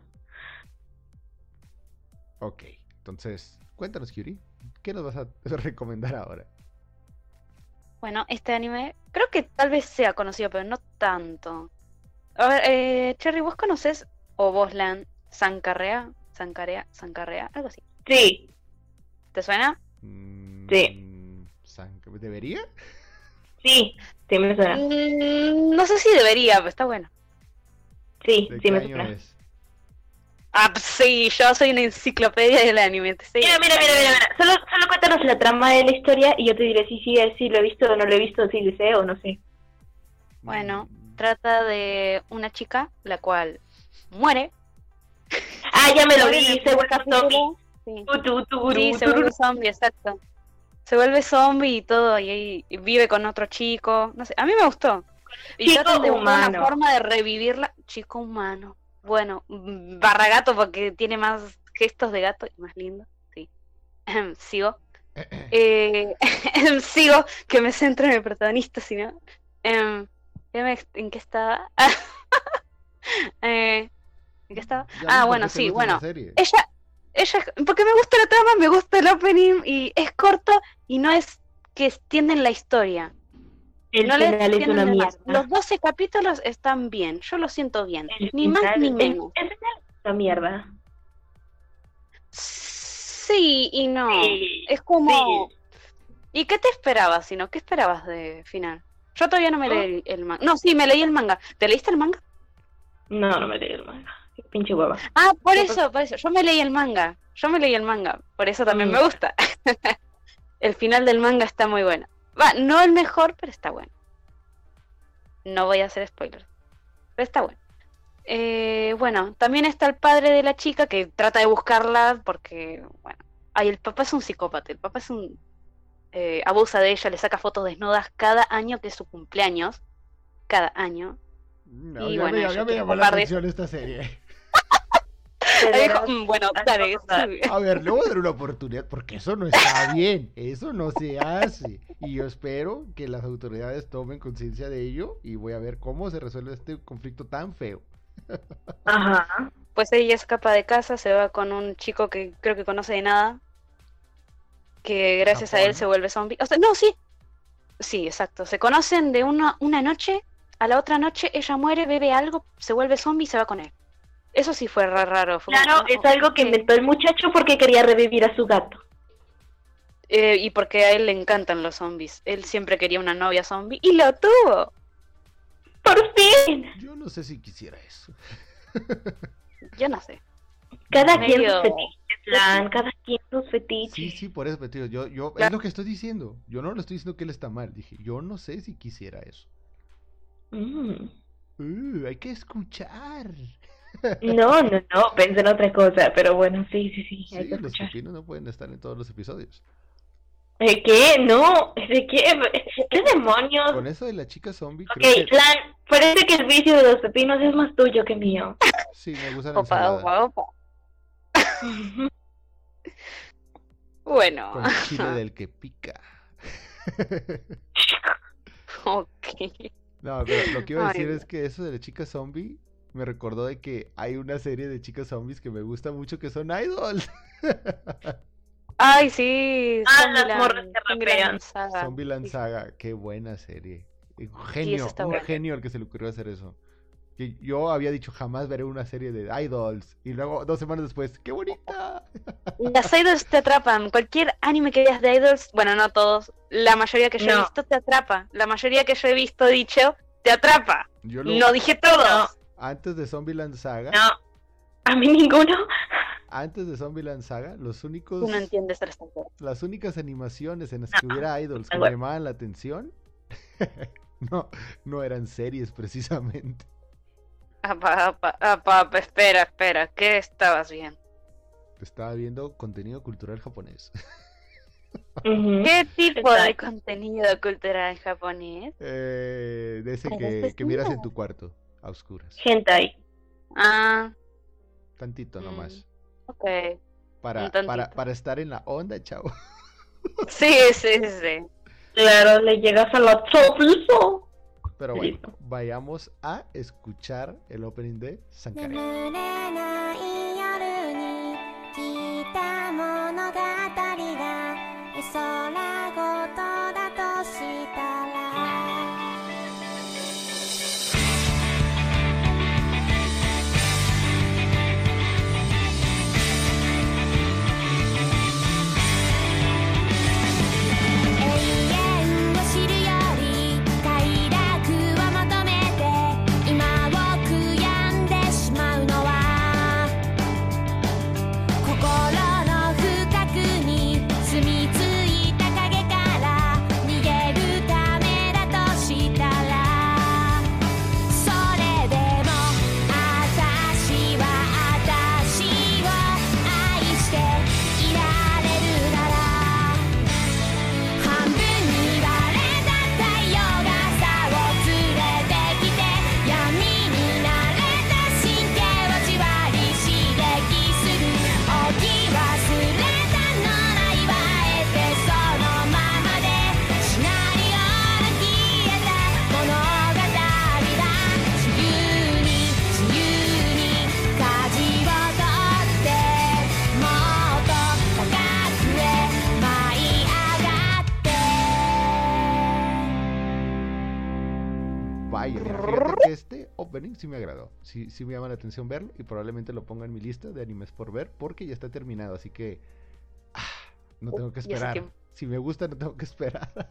Ok, entonces, cuéntanos, Kyuri, ¿qué nos vas a [laughs] recomendar ahora? Bueno, este anime creo que tal vez sea conocido, pero no tanto. A ver, eh, Cherry, ¿vos conoces o Boslan Sankarea? Sankarea, Sankarea, algo así. Sí, ¿Te suena? Mm, Sí. san- ¿Debería? [laughs] sí, sí me suena. Mm, no sé si debería, pero está bueno. Sí, ¿De sí qué me año suena. es? Ah, sí, yo soy una enciclopedia del anime. sé. Mira, mira, mira, mira, mira. Solo, solo cuéntanos la trama de la historia y yo te diré si sí, sí lo he visto o no lo he visto, si sé o no sé. Bueno, Trata de una chica la cual muere. Ah, ya me lo vi, se vuelve zombie. Sí. Sí, se vuelve zombie, exacto. Se vuelve zombie y todo, y, ahí vive con otro chico. No sé, a mí me gustó. Y Chico tratan de humano. una forma de revivirla. Chico humano. Bueno, mm, barra gato porque tiene más gestos de gato y más lindo. Sí. Sigo. [clears throat] Eh, [laughs] sigo, que me centro en el protagonista, si no. Em, ¿En qué estaba? [laughs] Eh, ¿En qué estaba? ya Ah, bueno, sí, bueno. Ella, ella, porque me gusta la trama, me gusta el opening y es corto y no es que extienden la historia. El no final es una mierda. Los 12 capítulos están bien, yo lo siento bien. El Ni más ni menos. El final es una mierda. Sí y no. Sí, Es como... sí. ¿Y qué te esperabas, sino qué esperabas de final? Yo todavía no me leí el manga. No, sí, me leí el manga. ¿Te leíste el manga? No, no me leí el manga. Qué pinche hueva. Ah, por ¿Qué eso, por eso. Yo me leí el manga. Yo me leí el manga. Por eso también Mm. me gusta. [laughs] el final del manga está muy bueno. Va, no el mejor, pero está bueno. No voy a hacer spoilers. Pero está bueno. Eh, bueno, también está el padre de la chica que trata de buscarla porque, bueno, ay, el papá es un psicópata, el papá es un... eh, abusa de ella, le saca fotos desnudas cada año que es su cumpleaños. Cada año. No, Y ya, bueno, me, ella me llamó la atención esta serie. Dijo, "Mm, bueno, dale, dale". A ver, le voy a dar una oportunidad porque eso no está [laughs] bien, eso no se hace. Y yo espero que las autoridades tomen conciencia de ello y voy a ver cómo se resuelve este conflicto tan feo. [laughs] Ajá. Pues ella escapa de casa, se va con un chico que creo que conoce de nada. Que gracias a él se vuelve zombie. O sea, no, sí. Sí, exacto. Se conocen de una, una noche, a la otra noche ella muere, bebe algo, se vuelve zombie y se va con él. Eso sí fue ra- raro. fue como, Claro, "Oh, es algo que ok". inventó el muchacho porque quería revivir a su gato. Eh, y porque a él le encantan los zombies. Él siempre quería una novia zombie y lo tuvo. ¡Por fin! Yo no sé si quisiera eso. [laughs] Yo no sé. Cada quien sus fetiches, Lan, cada quien sus fetiches. Sí, sí, por eso, Petrillo, yo, yo, es lo que estoy diciendo. Yo no lo estoy diciendo que él está mal. Dije, yo no sé si quisiera eso. Mm. Uh, hay que escuchar. No, no, no, pensé en otra cosa, pero bueno, sí, sí, sí, hay Sí, que los escuchar. pepinos no pueden estar en todos los episodios. ¿De qué? No, ¿de qué? ¿Qué demonios? Con eso de la chica zombie, Ok, creo que Lan, parece que el vicio de los pepinos es más tuyo que mío. sí, me gusta la Opa, opa, opa. [laughs] Bueno, Con chile del que pica. [laughs] ok. No, pero lo que iba a Ay, decir no. es que eso de la chica zombie me recordó de que hay una serie de chicas zombies que me gusta mucho que son idols. [laughs] Ay, sí. Ah, las morras que. Saga. Zombieland Sí. Saga, qué buena serie. Un genio, un buena. genio el que se le ocurrió hacer eso. Que yo había dicho jamás veré una serie de idols y luego dos semanas después, qué bonita. [laughs] Las idols te atrapan. Cualquier anime que veas de idols, bueno, no todos, la mayoría que yo he visto te atrapa. La mayoría que yo he visto dicho te atrapa. Yo lo, No dije todos. No. Antes de Zombieland Saga, No, a mí ninguno. antes de Zombieland Saga, los únicos Tú no entiendes las únicas animaciones en las que hubiera idols que Ah, me llamaban la atención [laughs] no, no eran series precisamente. Apa, apa, apa, apa, espera, espera. ¿Qué estabas viendo? Estaba viendo contenido cultural japonés. ¿Qué tipo de contenido cultural japonés? Eh, de ese que, este que miras en tu cuarto, a oscuras. Hentai. Ah, Tantito Mm. nomás. ok. Para, para, para estar en la onda, chavo. [laughs] Sí, sí, sí. Claro, le llegas a la chopizo. Pero bueno, Listo. vayamos a escuchar el opening de Sankare. Opening sí me agradó. Sí, sí me llama la atención verlo y probablemente lo ponga en mi lista de animes por ver porque ya está terminado, así que ah, no tengo que esperar. que- Si me gusta, no tengo que esperar.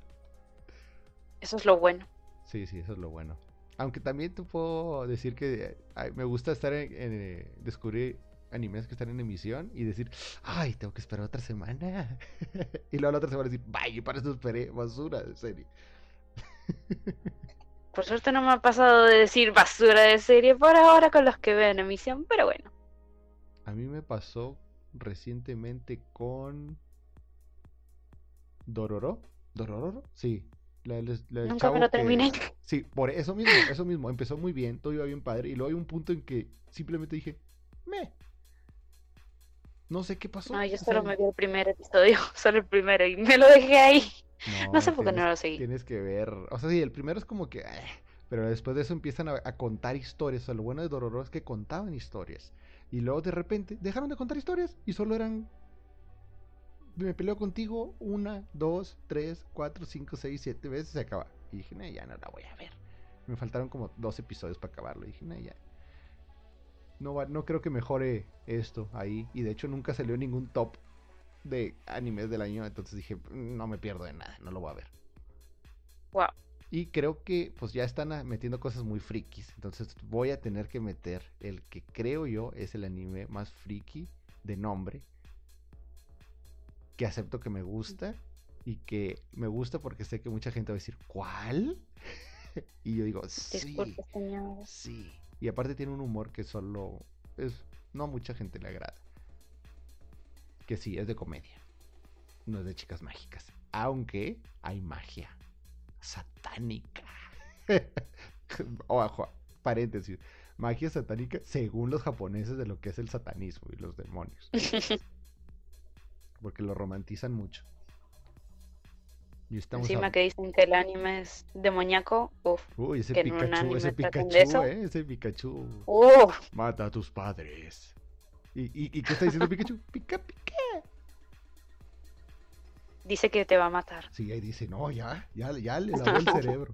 Eso es lo bueno. Sí, sí, eso es lo bueno. Aunque también te puedo decir que ay, me gusta estar en, en, eh, descubrir animes que están en emisión y decir, ay, tengo que esperar otra semana. [laughs] y luego la otra semana decir, vaya, para eso esperé, basura de serie. [laughs] Por suerte no me ha pasado de decir basura de serie por ahora con los que veo en emisión, pero bueno. A mí me pasó recientemente con Dororo. ¿Dororo? Sí. La, la Nunca me lo que- terminé. Sí, por eso mismo, eso mismo. Empezó muy bien, todo iba bien padre. Y luego hay un punto en que simplemente dije, me. No sé qué pasó. No, yo o solo sea, me vi el primer episodio, [laughs] solo el primero, y me lo dejé ahí. No sé por qué no tienes- lo seguí. Tienes que ver. O sea, sí, el primero es como que. eh, pero después de eso empiezan a, a contar historias. O sea, lo bueno de Dororo es que contaban historias. Y luego de repente dejaron de contar historias y solo eran. Me peleo contigo una, dos, tres, cuatro, cinco, seis, siete veces y se acaba. Y dije, "Nah, ya no la voy a ver. Me faltaron como dos episodios para acabarlo. Y dije, "Nah, ya. No, va, no creo que mejore esto ahí. Y de hecho nunca salió ningún top de animes del año. Entonces dije, "Mm, no me pierdo de nada, no lo voy a ver. Wow. Y creo que pues ya están ah, metiendo cosas muy frikis. Entonces voy a tener que meter el que creo yo es el anime más friki de nombre. Que acepto que me gusta. Y que me gusta porque sé que mucha gente va a decir, ¿cuál? [laughs] y yo digo, sí. Disculpe. Sí. Y aparte tiene un humor que solo es no a mucha gente le agrada. Que sí, es de comedia. No es de chicas mágicas. Aunque hay magia satánica. [laughs] Ojo, paréntesis. Magia satánica según los japoneses de lo que es el satanismo y los demonios. [laughs] Porque lo romantizan mucho. Y Encima que dicen que el anime es demoníaco, uff. Uy, ese que Pikachu, ese Pikachu, eh, ese Pikachu. Uff, Mata a tus padres. ¿Y, y, y qué está diciendo Pikachu? [laughs] Pica, pica. dice que te va a matar. Sí, ahí dice, no, ya, ya, ya le [laughs] lavó el cerebro.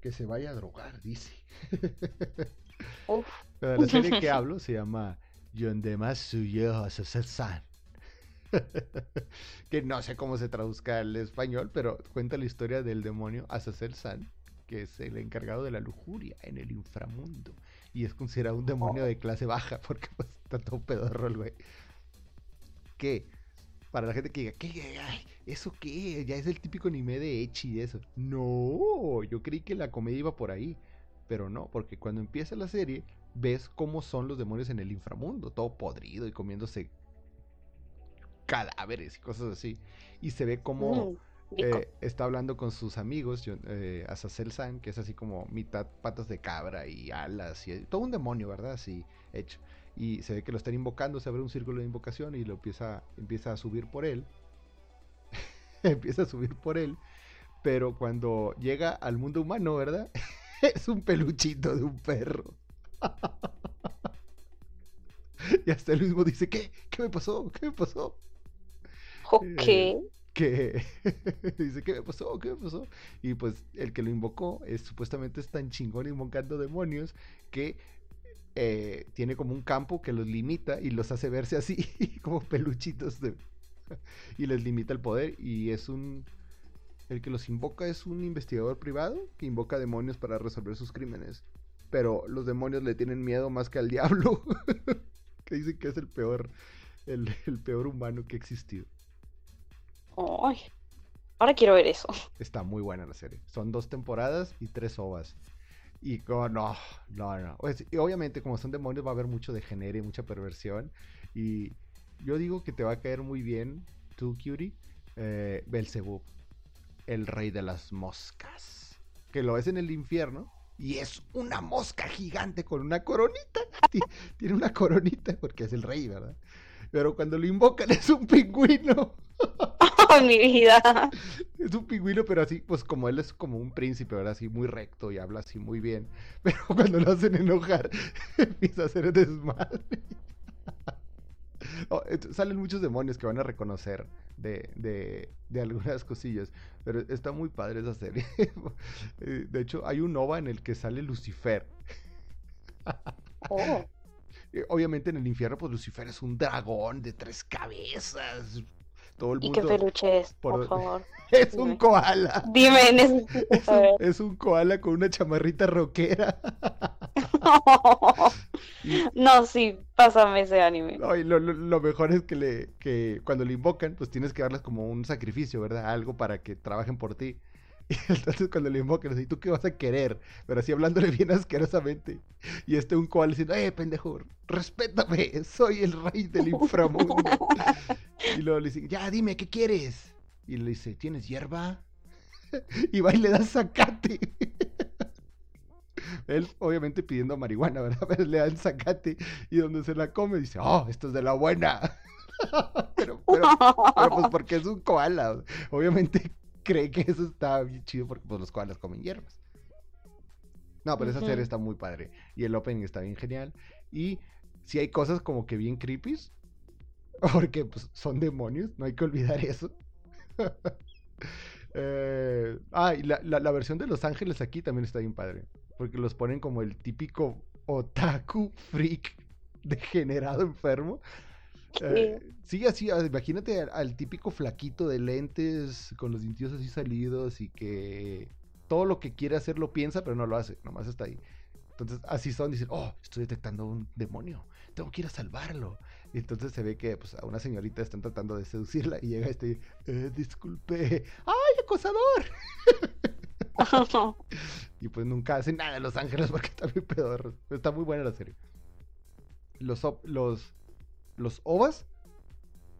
Que se vaya a drogar, dice. [laughs] Uf, la serie que hablo se llama Yondema Suyo San. que no sé cómo se traduzca al español, pero cuenta la historia del demonio Azazel San, que es el encargado de la lujuria en el inframundo. Y es considerado un demonio de clase baja, [laughs] porque pues, está todo pedorro el güey. Que, para la gente que diga, ¿qué? Ay, ¿Eso qué? Ya es el típico anime de Echi y eso. No, yo creí que la comedia iba por ahí. Pero no, porque cuando empieza la serie, ves cómo son los demonios en el inframundo, todo podrido y comiéndose cadáveres y cosas así. Y se ve como rico. Eh, está hablando con sus amigos, eh, Azazel San, que es así como mitad patas de cabra y alas, y todo un demonio, ¿verdad? Así hecho. Y se ve que lo están invocando, se abre un círculo de invocación y lo empieza, empieza a subir por él. [laughs] empieza a subir por él. Pero cuando llega al mundo humano, ¿verdad? [laughs] es un peluchito de un perro. [laughs] y hasta él mismo dice, ¿qué? ¿Qué me pasó? ¿Qué me pasó? Ok. eh, que [laughs] dice, ¿qué me pasó? ¿Qué me pasó? Y pues el que lo invocó es supuestamente es tan chingón invocando demonios que eh, tiene como un campo que los limita y los hace verse así, [laughs] como peluchitos [laughs] y les limita el poder y es un... El que los invoca es un investigador privado que invoca demonios para resolver sus crímenes. Pero los demonios le tienen miedo más que al diablo. que dicen que es el peor, el, el peor humano que ha existido. Ay, ahora quiero ver eso. [laughs] Está muy buena la serie. Son dos temporadas y tres ovas. Y co- no, no, no. Pues, y obviamente, como son demonios, va a haber mucho degenere, mucha perversión. Y yo digo que te va a caer muy bien, tú, Curie, eh, Belzebub, el rey de las moscas. Que lo ves en el infierno. Y es una mosca gigante con una coronita. [laughs] Ti- Tiene una coronita porque es el rey, ¿verdad? Pero cuando lo invocan [laughs] es un pingüino. Mi vida. Es un pingüino, pero así, pues como él es como un príncipe, ¿verdad? Así muy recto y habla así muy bien. [laughs] Pero cuando lo hacen enojar, [laughs] empieza a hacer desmadre. [laughs] Oh, salen muchos demonios que van a reconocer de, de, de algunas cosillas. Pero está muy padre esa serie. Eh, de hecho, hay un OVA en el que sale Lucifer. Oh, Eh, Obviamente en el infierno, pues Lucifer es un dragón de tres cabezas. Todo el ¿Y qué peluche es? por- Por favor. [laughs] es un koala. Dime, Es un, es un koala con una chamarrita rockera. Y- [laughs] No, sí, pásame ese anime. No, y lo, lo- lo mejor es que, le, que cuando le invocan, pues tienes que darles como un sacrificio, ¿verdad? Algo para que trabajen por ti. Y [laughs] entonces cuando le invocan, ¿y tú qué vas a querer? Pero así hablándole bien [laughs] asquerosamente. Y este un koala diciendo, ¡eh, pendejo! ¡Respétame! Soy el rey del [laughs] inframundo. y luego le dice, ya, dime, ¿qué quieres? Y le dice, ¿tienes hierba? y va y le da zacate. Él, obviamente, pidiendo marihuana, ¿verdad? Pero le dan zacate y donde se la come dice, ¡oh, esto es de la buena! pero, pero, pero pues porque es un koala. Obviamente cree que eso está bien chido porque pues, los koalas comen hierbas. No, pero esa serie está muy padre. Y el opening está bien genial. Y si hay cosas como que bien creepy. [laughs] Porque pues, son demonios, no hay que olvidar eso. [laughs] Eh, ah, y la, la- la versión de Los Ángeles aquí también está bien padre. Porque los ponen como el típico otaku freak [laughs] degenerado enfermo. Eh, sí, así, imagínate al, al típico flaquito de lentes con los dientitos así salidos y que todo lo que quiere hacer lo piensa, pero no lo hace, nomás está ahí. Entonces, así son, dicen, oh, estoy detectando un demonio, tengo que ir a salvarlo. Y entonces se ve que pues, a una señorita están tratando de seducirla y llega este, eh, disculpe, ¡ay, acosador! [laughs] [laughs] Y pues nunca hacen nada en Los Ángeles porque está muy pedorro. Está muy buena la serie. Los, los, los OVAs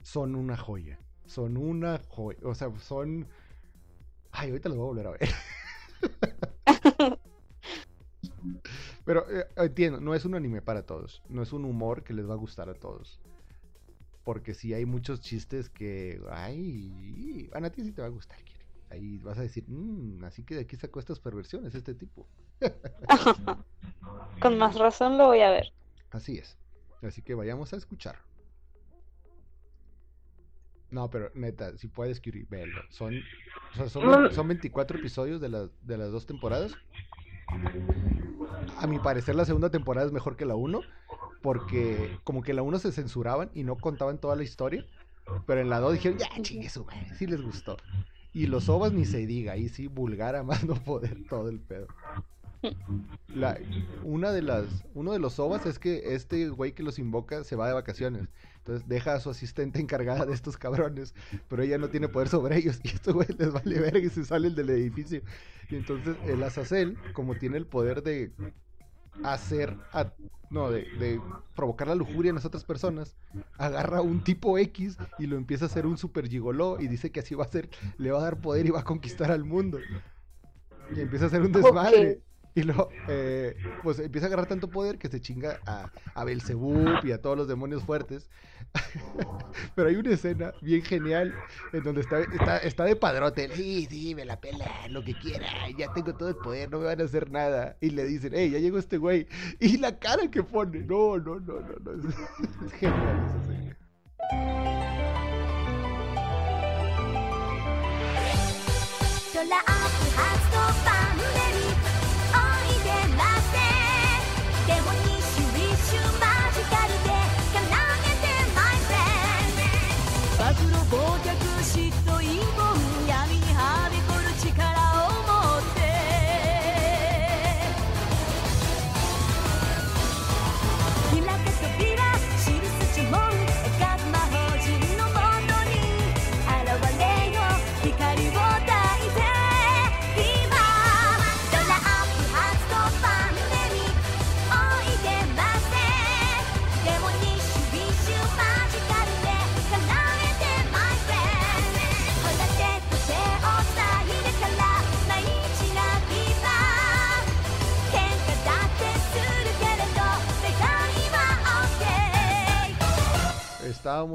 son una joya. Son una joya. O sea, son. Ay, ahorita los voy a volver a ver. [laughs] Pero eh, entiendo, no es un anime para todos. No es un humor que les va a gustar a todos. Porque sí hay muchos chistes que. Ay, a ti sí te va a gustar, Kiri. Ahí vas a decir, "Mm, así que de aquí sacó estas perversiones este tipo. [laughs] Con más razón lo voy a ver. Así es. Así que vayamos a escuchar. No, pero neta, si puedes, Kiri, velo. Son, o sea, son, son 24 episodios de, las de las dos temporadas. A mi parecer, la segunda temporada es mejor que la 1. Porque como que la 1 se censuraban y no contaban toda la historia. Pero en la 2 dijeron, ya, chingue su madre, sí les gustó. Y los ovas ni se diga, ahí sí, vulgar a más no poder todo el pedo. La, una de las, uno de los ovas es que este güey que los invoca se va de vacaciones. Entonces deja a su asistente encargada de estos cabrones, pero ella no tiene poder sobre ellos. Y estos güey les vale verga y se salen del edificio. Y entonces el Azazel, como tiene el poder de hacer, a- no, de, de provocar la lujuria en las otras personas, agarra a un tipo X y lo empieza a hacer un super gigoló y dice que así va a ser, le va a dar poder y va a conquistar al mundo. Y empieza a hacer un desmadre. [laughs] Y luego, eh, pues empieza a agarrar tanto poder que se chinga a, a Belzebub y a todos los demonios fuertes. [laughs] Pero hay una escena bien genial en donde está, está, está de padrote. Sí, sí, me la pela, lo que quiera. Ya tengo todo el poder, no me van a hacer nada. Y le dicen, hey, ya llegó este güey. Y la cara que pone, no, no, no, no, no. Es, [laughs] genial esa escena.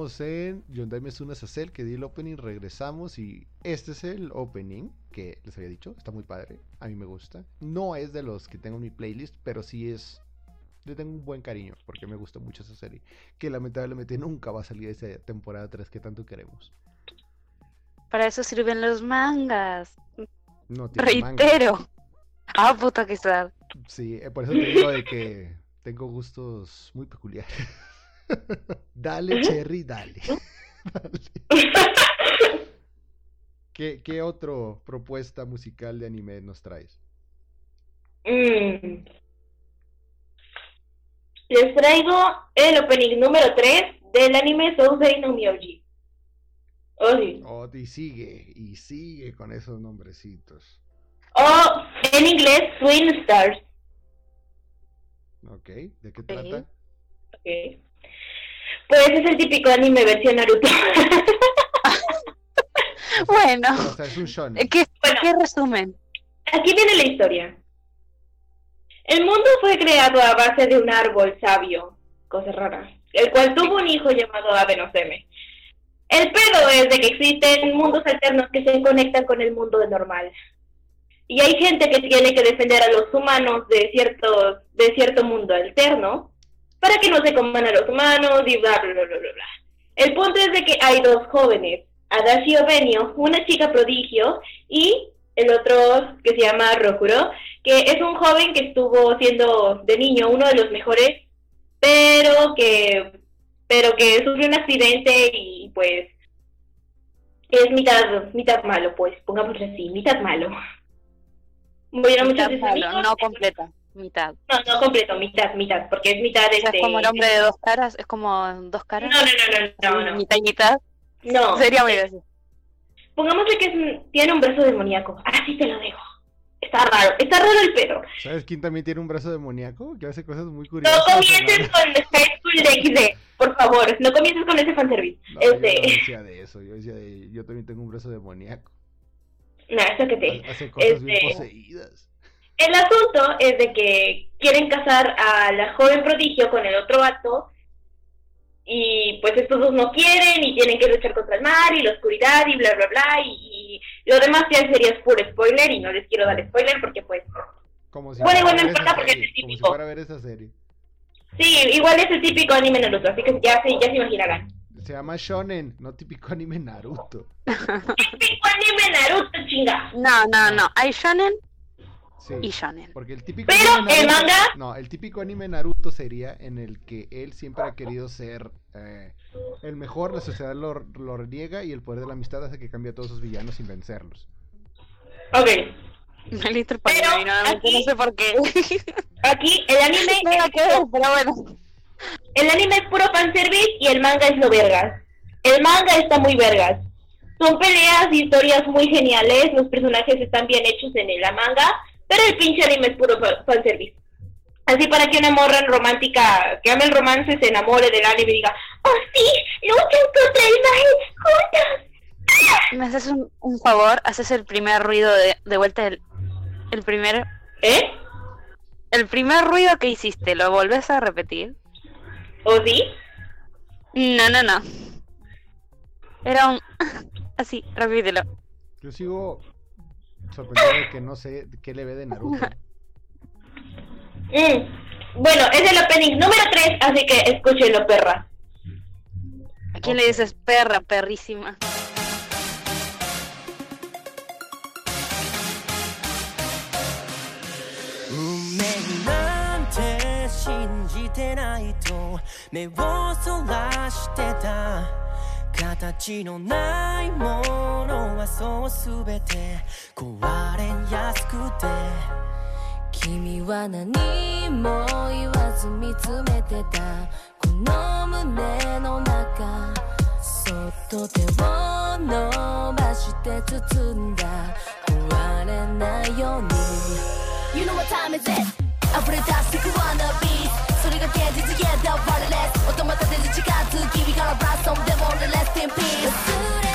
Estábamos en Yondai Mesuna Sacel, que di el opening, regresamos y este es el opening que les había dicho, está muy padre, a mí me gusta. No es de los que tengo en mi playlist, pero sí es, le tengo un buen cariño porque me gusta mucho esa serie, que lamentablemente nunca va a salir esa temporada 3 que tanto queremos. Para eso sirven los mangas. No tiene manga. Reitero. Ah, puta que sad. Sí, eh, por eso te digo de que tengo gustos muy peculiares. Dale, Cherry, dale. [laughs] Dale. ¿Qué, ¿Qué otro propuesta musical de anime nos traes? Mm. les traigo el opening número 3 del anime Sousei no Myoji. Oh, sí. Oh, y sigue, y sigue con esos nombrecitos. O en inglés, Twin Stars. Ok, ¿de qué trata? Ok. Pues es el típico anime versión Naruto. [laughs] Bueno, O sea, es un shonen. ¿qué, Bueno. qué resumen? Aquí viene la historia. El mundo fue creado a base de un árbol sabio, cosa rara, el cual tuvo un hijo llamado Abenoseme. El pedo es de que existen mundos alternos que se conectan con el mundo normal. Y hay gente que tiene que defender a los humanos de ciertos, de cierto mundo alterno para que no se coman a los humanos y bla bla bla bla bla. El punto es de que hay dos jóvenes, Adachi Benio, una chica prodigio, y el otro que se llama Rokuro, que es un joven que estuvo siendo de niño uno de los mejores, pero que pero que sufrió un accidente y pues es mitad mitad malo, pues pongámoslo así, mitad malo. Murieron muchos Mitad de sus malo, amigos. no completa, mitad. No, no completo, mitad, mitad, porque es mitad O sea, este es como el hombre de dos caras, es como dos caras. no, no, no, no, no. Mitad y mitad. No. Sería muy gracioso. Pongámosle que es tiene un brazo demoníaco. Así te lo dejo. Está raro, está raro el pedo. ¿Sabes quién también tiene un brazo demoníaco? Que hace cosas muy No curiosas. comiences ¿no? con High School DxD, por favor. No comiences con ese fanservice. No, yo no este, decía de eso, yo decía de... Yo también tengo un brazo demoníaco. no, eso que te. Hace cosas bien Este- poseídas. El asunto es de que quieren casar a la joven prodigio con el otro vato. Y pues estos dos no quieren y tienen que luchar contra el mar y la oscuridad y bla, bla, bla. Y, y lo demás ya sería puro spoiler y no les quiero dar spoiler porque pues Como si Bueno, igual no importa porque serie, es Como si típico. fuera a ver esa serie. Sí, igual es el típico anime Naruto, así que ya se, ya se imaginarán. Se llama Shonen, no típico anime Naruto. [laughs] Típico anime Naruto, chinga. No, no, no. Hay shonen Sí. y shonen. Porque el típico Pero anime el Naruto- manga- No, el típico anime Naruto sería en el que él siempre ha querido ser eh, el mejor, la sociedad lo, lo reniega y el poder de la amistad hace que cambie a todos sus villanos sin vencerlos. Ok, [laughs] Me listo Pero nuevamente, no aquí- sé por qué. [laughs] aquí el anime, [laughs] Nada que ver, pero bueno. el anime es puro fanservice y el manga es lo vergas. El manga está muy vergas. Son peleas y historias muy geniales, los personajes están bien hechos en la manga, pero el pinche anime es puro fa- fanservice. Así para que una morra romántica que ame el romance se enamore del anime y diga, ¡Oh sí! ¡Luchan contra el mal juntas! ¿Me haces un, un favor? Haces el primer ruido de, de vuelta el, el primer ¿Eh? el primer ruido que hiciste, ¿lo volvés a repetir? ¿O sí? No, no, no. Era un [laughs] así, repítelo. Yo sigo sorprendido de que no sé qué le ve de Naruto. [laughs] Mm. Bueno, es el opening número 3, así que escúchenlo, perra. ¿A quién le dices perra, perrísima? 形のないものはそうすべて壊れやすくて。君は何も言わず見つめてた。この胸の中そっと手を伸ばして包んだ。壊れないように。You know what time is it? 溢れ出してく wanna 우리가 깨지지 yeah they're borderless 어떤 in peace.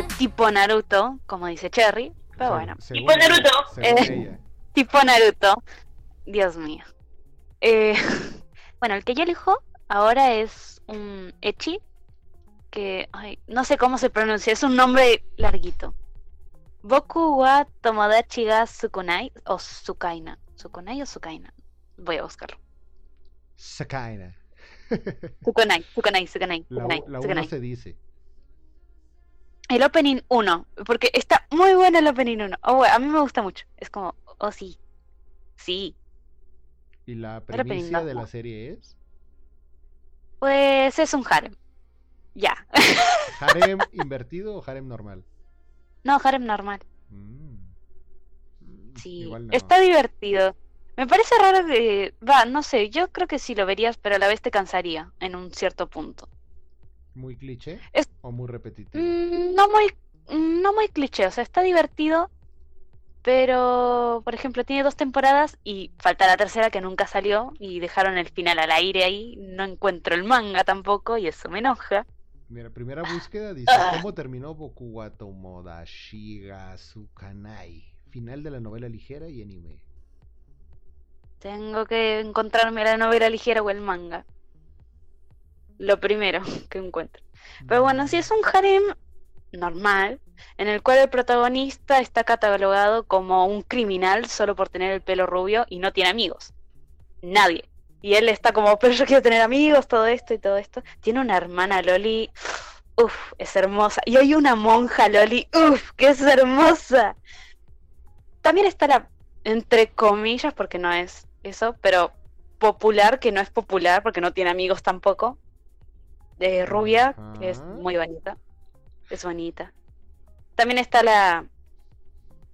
Parece tipo Naruto, como dice Cherry, pero bueno, según Tipo ella, Naruto. según Eh. ella. tipo Naruto. Dios mío. Eh, [laughs] bueno, el que yo elijo ahora es un Echi, que ay, no sé cómo se pronuncia, es un nombre larguito. Boku wa Tomodachi ga Sukunai o Sukaina. ¿Sukunai o Sukaina? Voy a buscarlo. Sakaina. [laughs] Sukunai, Sukunai, Sukunai, La, Sukunai, u- la uno se dice. El opening 1, porque está muy bueno el opening 1. Oh, bueno, a mí me gusta mucho. Es como, oh sí. Sí. Y la premisa de la serie es Pues es un harem. Ya. [laughs] harem invertido o harem normal. No, harem normal. Mm. Sí. No. Está divertido. Me parece raro que... Va, no sé, yo creo que sí lo verías, pero a la vez te cansaría en un cierto punto. Muy cliché Es- o muy repetitivo. Mm, no muy... No muy cliché, o sea, está divertido, pero, por ejemplo, tiene dos temporadas y falta la tercera que nunca salió y dejaron el final al aire ahí. No encuentro el manga tampoco y eso me enoja. Mira, primera búsqueda dice Ah. cómo terminó Boku wa Sukanai. Final de la novela ligera y anime. Tengo que encontrarme la novela ligera o el manga. Lo primero [laughs] que encuentro. Pero bueno, sí es un harem normal, en el cual el protagonista está catalogado como un criminal solo por tener el pelo rubio y no tiene amigos. Nadie. Y él está como, [laughs] pero yo quiero tener amigos, todo esto y todo esto. Tiene una hermana Loli, [sighs] uff, es hermosa. Y hay una monja Loli, uff, que es hermosa. También está la, entre comillas, porque no es eso, pero popular, que no es popular, porque no tiene amigos tampoco. De rubia, que es muy bonita. Es bonita. También está la.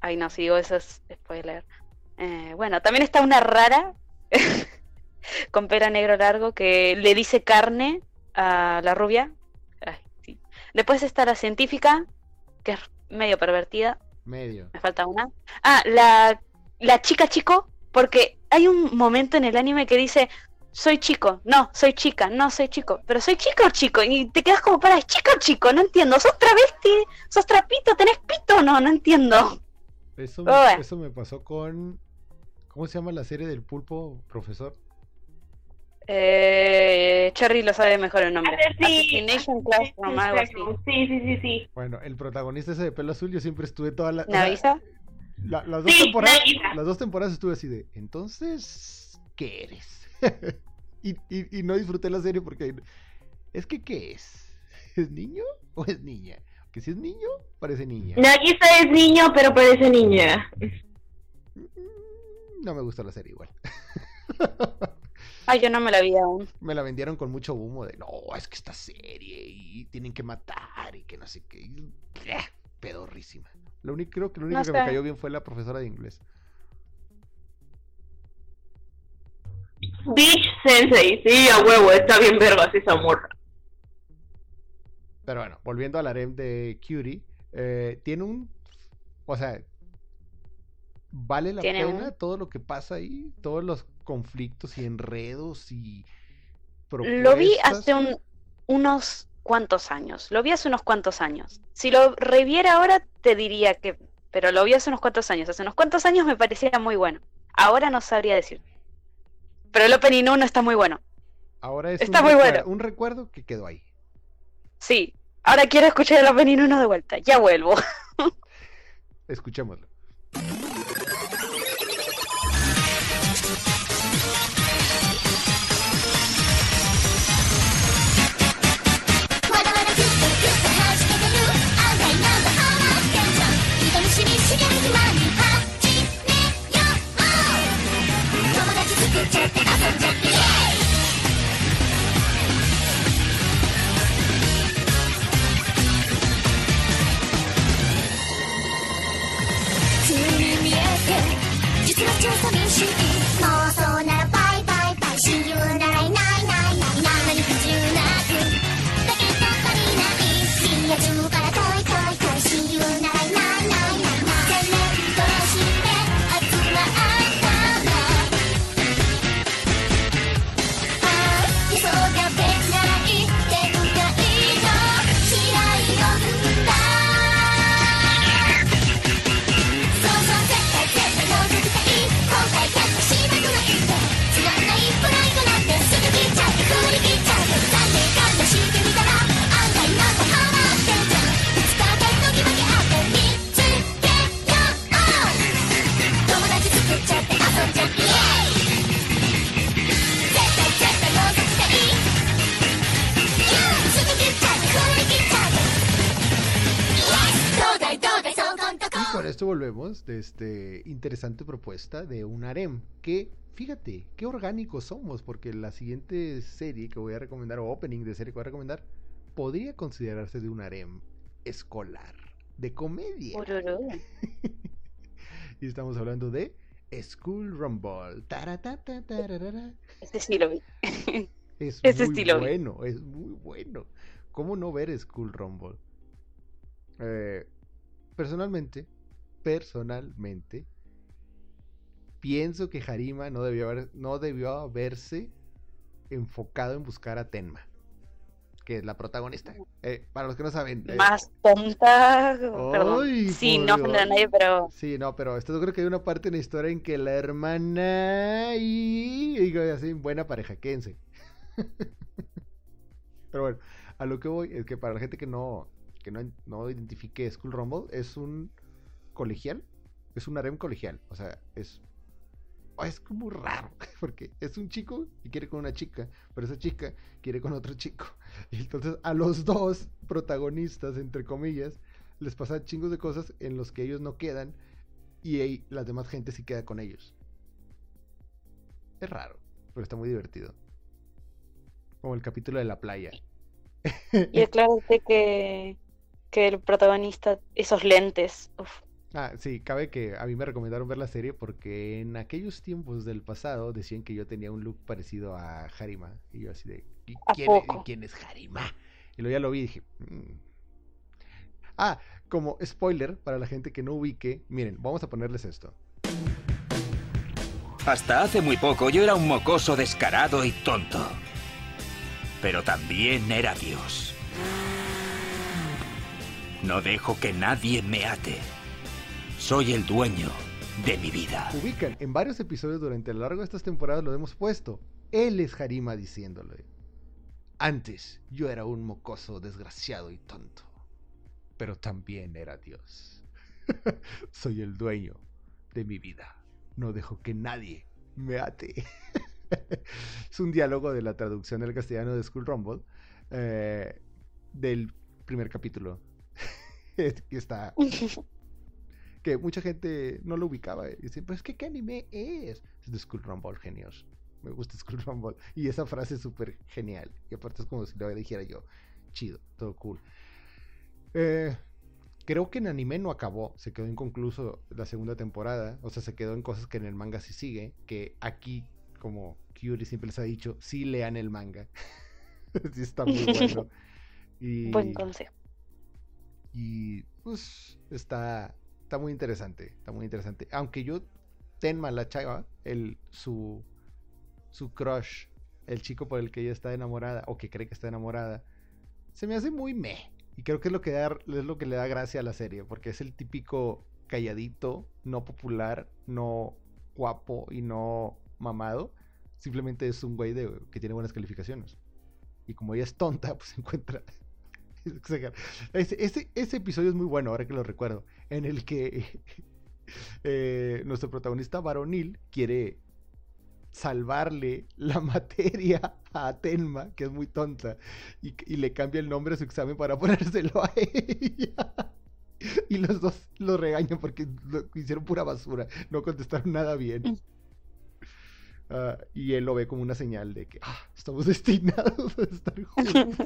Ay, no, si digo eso es spoiler. Eh, bueno, también está una rara [laughs] con pelo negro largo que le dice carne a la rubia. Ay, sí. Después está la científica, que es medio pervertida. Medio. Me falta una. Ah, la, la chica chico, porque hay un momento en el anime que dice, soy chico, no, soy chica, no, soy chico, pero soy chico o chico, y te quedas como para, ¿es chico o chico? No entiendo, ¿sos travesti? ¿Sos trapito? ¿Tenés pito? No, no entiendo. Eso, bueno. me, eso me pasó con. ¿Cómo se llama la serie del pulpo, profesor? Eh, Cherry lo sabe mejor el nombre. Ah, sí. Assassination Classroom, algo así. Sí, sí, sí, sí. Bueno, el protagonista ese de pelo azul, yo siempre estuve toda la. o ¿Me sea, avisa? la- las, dos Sí, temporadas, las dos temporadas estuve así de. Entonces, ¿qué eres? [laughs] y, y- y no disfruté la serie porque. Es que, ¿qué es? [laughs] ¿Es niño o es niña? Que si es niño, parece niña. Nagisa es niño, pero parece niña. Mm, No me gustó la serie igual. [laughs] Ay, yo no me la vi aún. Me la vendieron con mucho humo de no, es que esta serie y tienen que matar y que no sé qué. y. Pedorrísima. Lo único, creo que lo único No que me cayó bien fue la profesora de inglés. Beach Sensei, sí, a huevo, está bien vergas esa morra. Pero bueno, volviendo al harem de Curie, eh, tiene un. O sea, vale la Tiene pena un- todo lo que pasa ahí, todos los conflictos y enredos y. Lo vi propuestas? hace un- unos cuantos años. Lo vi hace unos cuantos años. Si lo reviera ahora, te diría que. Pero lo vi hace unos cuantos años. Hace unos cuantos años me parecía muy bueno. Ahora no sabría decir. Pero el opening 1 está muy bueno. Ahora es está un, muy bueno. un recuerdo que quedó ahí. Sí. Ahora quiero escuchar el opening 1 de vuelta. Ya vuelvo. Escuchémoslo.「esto volvemos de este interesante propuesta de un harem que, fíjate, qué orgánicos somos, porque la siguiente serie que voy a recomendar, o opening de serie que voy a recomendar, podría considerarse de un harem escolar, de comedia. [laughs] Y estamos hablando de School Rumble. Este sí lo vi. [laughs] Es Ese muy sí lo vi. bueno, es muy bueno. ¿Cómo no ver School Rumble? Eh, personalmente, personalmente, pienso que Harima no debió, haber, no debió haberse enfocado en buscar a Tenma, que es la protagonista. Eh, para los que no saben, eh, Más tonta. Ay, Sí, no ofender a nadie, pero Sí, no, pero esto yo creo que hay una parte en la historia en que la hermana y, y así, buena pareja, quédense. [laughs] pero bueno, a lo que voy es que para la gente que no, que no, no identifique School Rumble, es un colegial, es un harem colegial, o sea, es, oh, es como raro, [laughs] porque es un chico y quiere con una chica, pero esa chica quiere con otro chico. [laughs] Y entonces a los dos protagonistas, entre comillas, les pasan chingos de cosas en los que ellos no quedan y ahí la demás gente sí queda con ellos. Es raro, pero está muy divertido. Como el capítulo de la playa. y aclárate que, que el protagonista, esos lentes. uf, Ah, sí, cabe que a mí me recomendaron ver la serie porque en aquellos tiempos del pasado decían que yo tenía un look parecido a Harima. Y yo así de, ¿y ¿A quién, es- poco? quién es Harima? Y luego ya lo vi y dije, "Mm". Ah, como spoiler para la gente que no ubique, miren, vamos a ponerles esto. Hasta hace muy poco yo era un mocoso descarado y tonto. Pero también era Dios. No dejo que nadie me ate. Soy el dueño de mi vida. Ubican, en varios episodios durante lo largo de estas temporadas lo hemos puesto. Él es Harima diciéndole. Antes yo era un mocoso desgraciado y tonto. Pero también era Dios. [laughs] Soy el dueño de mi vida. No dejo que nadie me ate. [laughs] es un diálogo de la traducción del castellano de School Rumble. eh, del primer capítulo. [laughs] Está que mucha gente no lo ubicaba. Y dicen, pues, ¿qué, ¿qué anime es? Es de School Rumble, genios. Me gusta School Rumble. Y esa frase es súper genial. Y aparte es como si lo dijera yo. Chido, todo cool. Eh, creo que en anime no acabó. Se quedó inconcluso la segunda temporada. O sea, se quedó en cosas que en el manga sí sigue. Que aquí, como Kyuri siempre les ha dicho, sí lean el manga. [laughs] sí está muy bueno. [laughs] Y... Buen consejo. Y pues está, está muy interesante, está muy interesante. Aunque yo, Tenma, la chava, el, su, su crush, el chico por el que ella está enamorada, o que cree que está enamorada, se me hace muy meh. Y creo que es lo que, da, es lo que le da gracia a la serie, porque es el típico calladito, no popular, no guapo y no mamado. Simplemente es un güey de, que tiene buenas calificaciones. Y como ella es tonta, [laughs] pues encuentra ese, ese, ese episodio es muy bueno, ahora que lo recuerdo, en el que [laughs] eh, nuestro protagonista varonil quiere salvarle la [laughs] materia a Tenma, que es muy tonta, y, y le cambia el nombre a su examen para ponérselo a [laughs] ella. Y los dos lo regañan porque lo hicieron pura basura, no contestaron nada bien. Ah, y él lo ve como una señal de que ah, estamos destinados a estar juntos.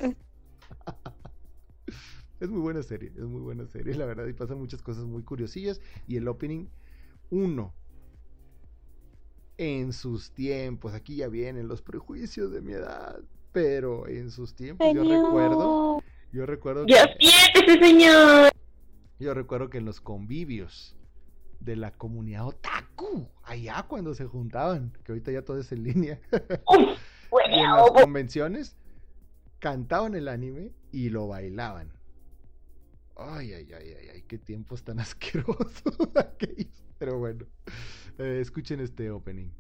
Es muy buena serie, es muy buena serie, [laughs] la verdad, y pasan muchas cosas muy curiosillas. Y el opening, uno, en sus tiempos, aquí ya vienen los prejuicios de mi edad, pero en sus tiempos yo recuerdo, yo recuerdo ¡Ya que, siéntese, señor! yo recuerdo que en los convivios de la comunidad otaku, allá cuando se juntaban, que ahorita ya todo es en línea, [laughs] y en las convenciones cantaban el anime y lo bailaban. Ay, ay, ay, ay, ay, qué tiempos tan [laughs] asquerosos [laughs] aquellos. Pero bueno, eh, escuchen este opening.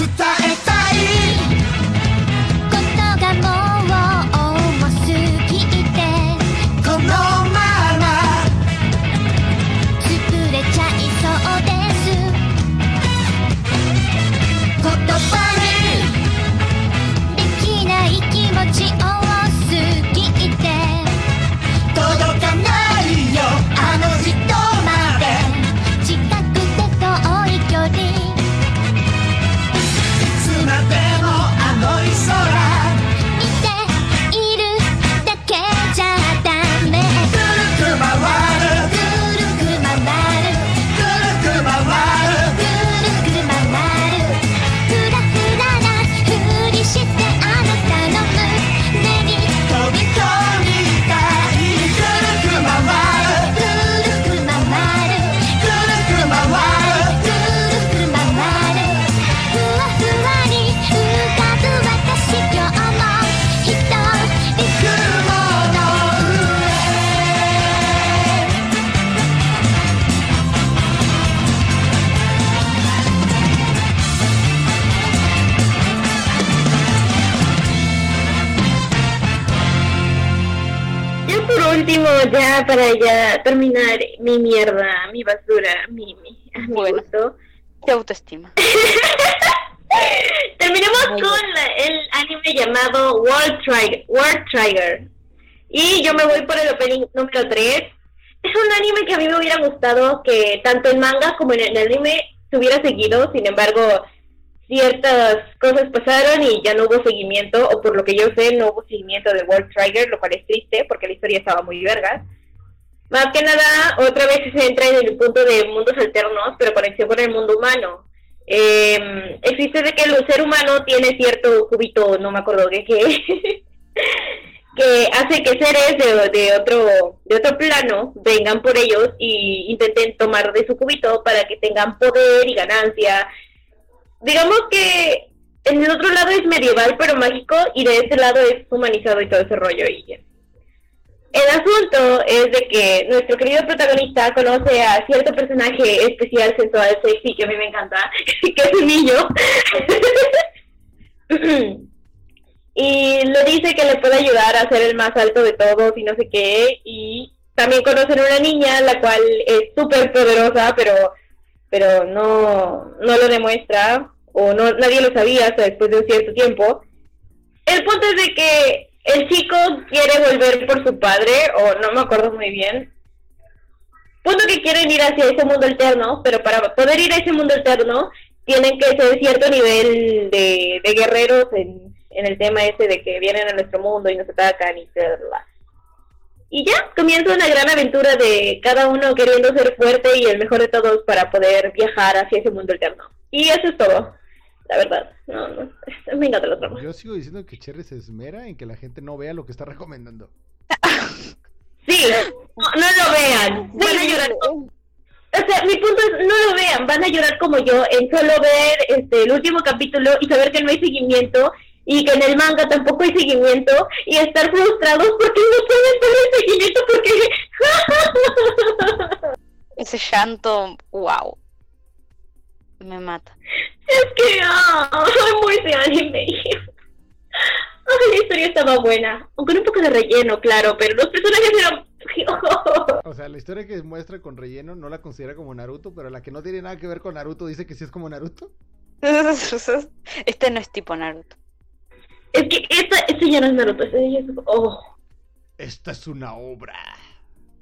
Está, está ahí. Ya para ya terminar mi mierda, mi basura, mi, mi, mi Bueno. gusto. De autoestima. [laughs] Terminemos Muy con la- el anime llamado World Trigger, World Trigger. Y yo me voy por el opening número 3. Es un anime que a mí me hubiera gustado que tanto en manga como en el anime se hubiera seguido. Sin embargo, ciertas cosas pasaron y ya no hubo seguimiento, o por lo que yo sé, no hubo seguimiento de World Trigger, lo cual es triste porque la historia estaba muy verga. Más que nada, otra vez se centra en el punto de mundos alternos, pero conexión con el mundo humano. Eh, existe de que el ser humano tiene cierto cubito, no me acuerdo de qué, [laughs] que hace que seres de, de otro de otro plano vengan por ellos y intenten tomar de su cubito para que tengan poder y ganancia. Digamos que en el otro lado es medieval pero mágico y de este lado es humanizado y todo ese rollo y. El asunto es de que nuestro querido protagonista conoce a cierto personaje especial, sensual, sexy, que a mí me encanta, [laughs] que es un niño. [laughs] y le dice que le puede ayudar a ser el más alto de todos y no sé qué. Y también conocen a una niña, la cual es súper poderosa, pero, pero no, no lo demuestra, o no nadie lo sabía hasta después de un cierto tiempo. El punto es de que el chico quiere volver por su padre, o no me acuerdo muy bien. Punto que quieren ir hacia ese mundo alterno, pero para poder ir a ese mundo alterno tienen que ser cierto nivel de, de guerreros en, en el tema ese de que vienen a nuestro mundo y nos atacan y bla. Y ya, comienza una gran aventura de cada uno queriendo ser fuerte y el mejor de todos para poder viajar hacia ese mundo alterno. Y eso es todo, la verdad. No, no, me encanta la trama. Yo sigo diciendo que Cherry se esmera en que la gente no vea lo que está recomendando. [laughs] Sí, no, no lo vean, van a llorar. como- O sea, mi punto es, no lo vean, van a llorar como yo en solo ver este el último capítulo y saber que no hay seguimiento y que en el manga tampoco hay seguimiento y estar frustrados porque no pueden tener seguimiento porque [laughs] Ese llanto, wow. Me mata. es que ah, amo ese anime. Ay, la historia estaba buena, con un poco de relleno, claro, pero los personajes eran [laughs] O sea, la historia que muestra con relleno no la considera como Naruto, pero la que no tiene nada que ver con Naruto dice que sí es como Naruto. [laughs] Este no es tipo Naruto. Es que esta, este ya no es Naruto, este ya es... Oh, Esta es una obra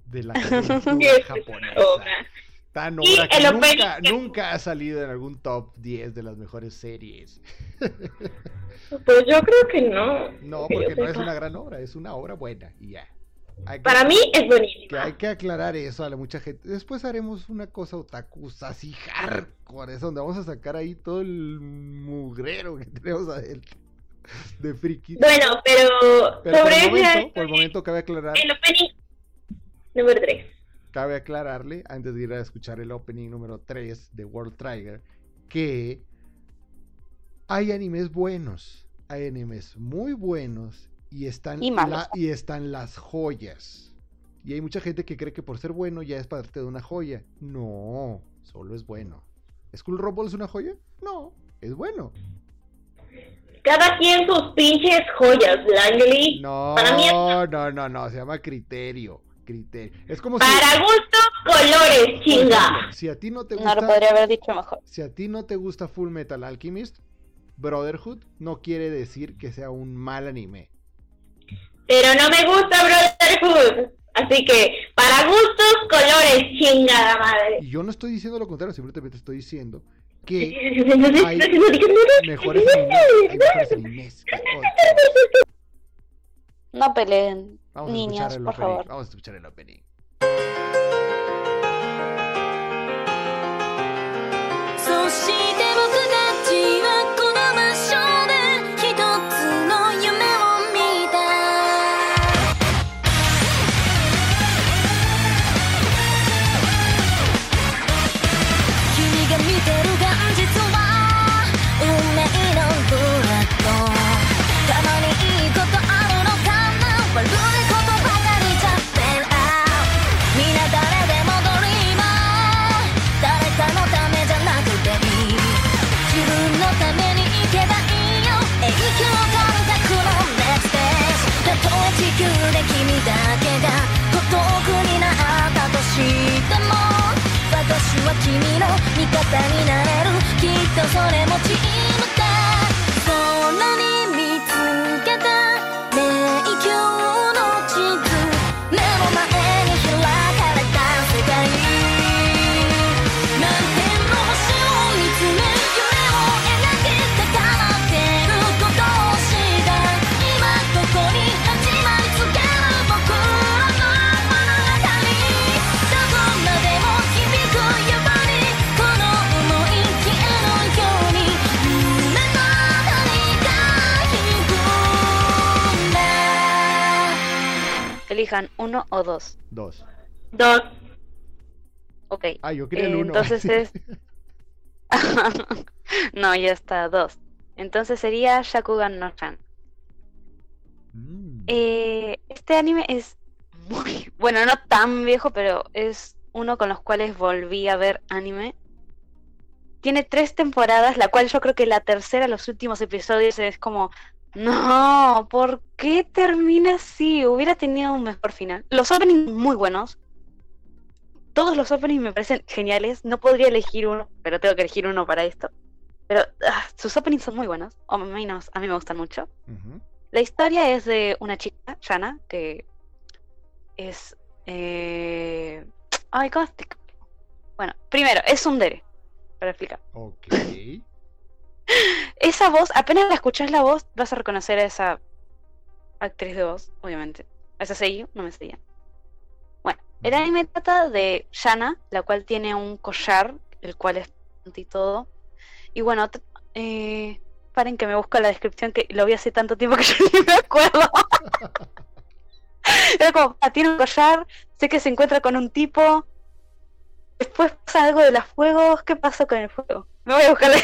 de la [laughs] cultura es japonesa. obra. Tan obra que nunca, ha salido en algún top 10 de las mejores series. [laughs] Pues yo creo que no. No, porque no es una gran obra, es una obra buena y ya. Que- Para mí es que buenísima. hay que aclarar eso a la mucha gente. Después haremos una cosa otaku así hardcore, es donde vamos a sacar ahí todo el mugrero que [laughs] tenemos adentro [laughs] de frikis. Bueno, pero, Pero por sobre el, momento, ese por el momento cabe aclarar, el opening número 3. cabe aclararle, antes de ir a escuchar el opening número 3 de World Trigger, que hay animes buenos, hay animes muy buenos y están, Y la- y están las joyas. Y hay mucha gente que cree que por ser bueno ya es parte de una joya. No, solo es bueno. ¿Skull Rumble es una joya? No, es bueno. Cada quien sus pinches joyas, Langley. No, Para mí es- no, no, no, se llama criterio. Criterio. Es como si, Para gusto, colores, chinga. ejemplo, si a ti no te No gusta lo podría haber dicho mejor. si a ti no te gusta Full Metal Alchemist, Brotherhood no quiere decir que sea un mal anime. Pero no me gusta Brotherhood. Así que, para gustos, colores, chingada madre. Y yo no estoy diciendo lo contrario, simplemente estoy diciendo que hay mejores animes, hay mejores animes que otros. No peleen, Vamos a niños, el por favor. Vamos a escuchar el opening. になれる。きっとそれも小さ Elijan uno o dos. Dos. Dos. Ok. Ah, yo quería el uno. Entonces es. [laughs] no, ya está, dos. Entonces sería Shakugan no Chan. Mm. Eh, este anime es muy. Bueno, no tan viejo, pero es uno con los cuales volví a ver anime. Tiene tres temporadas, la cual yo creo que la tercera, los últimos episodios, es como. No, ¿por qué termina así? Hubiera tenido un mejor final. Los openings muy buenos. Todos los openings me parecen geniales. No podría elegir uno, pero tengo que elegir uno para esto. Pero ah, sus openings son muy buenos. O menos, a mí me gustan mucho. La historia es de una chica, Yana, que es... eh, Ay, ¿cómo? Bueno, primero, es un dere, para explicar. Ok. Esa voz, apenas la escuchas la voz, vas a reconocer a esa actriz de voz, obviamente. A ese sello, no me seguía. Bueno, el anime trata de Yana, la cual tiene un collar, el cual es y todo. Y bueno, eh, paren que me busco la descripción, que lo vi hace tanto tiempo que [laughs] yo ni me acuerdo. [laughs] Era como, ah, tiene un collar, sé que se encuentra con un tipo. Después pasa algo de los fuegos. ¿Qué pasa con el fuego? Me voy a buscar la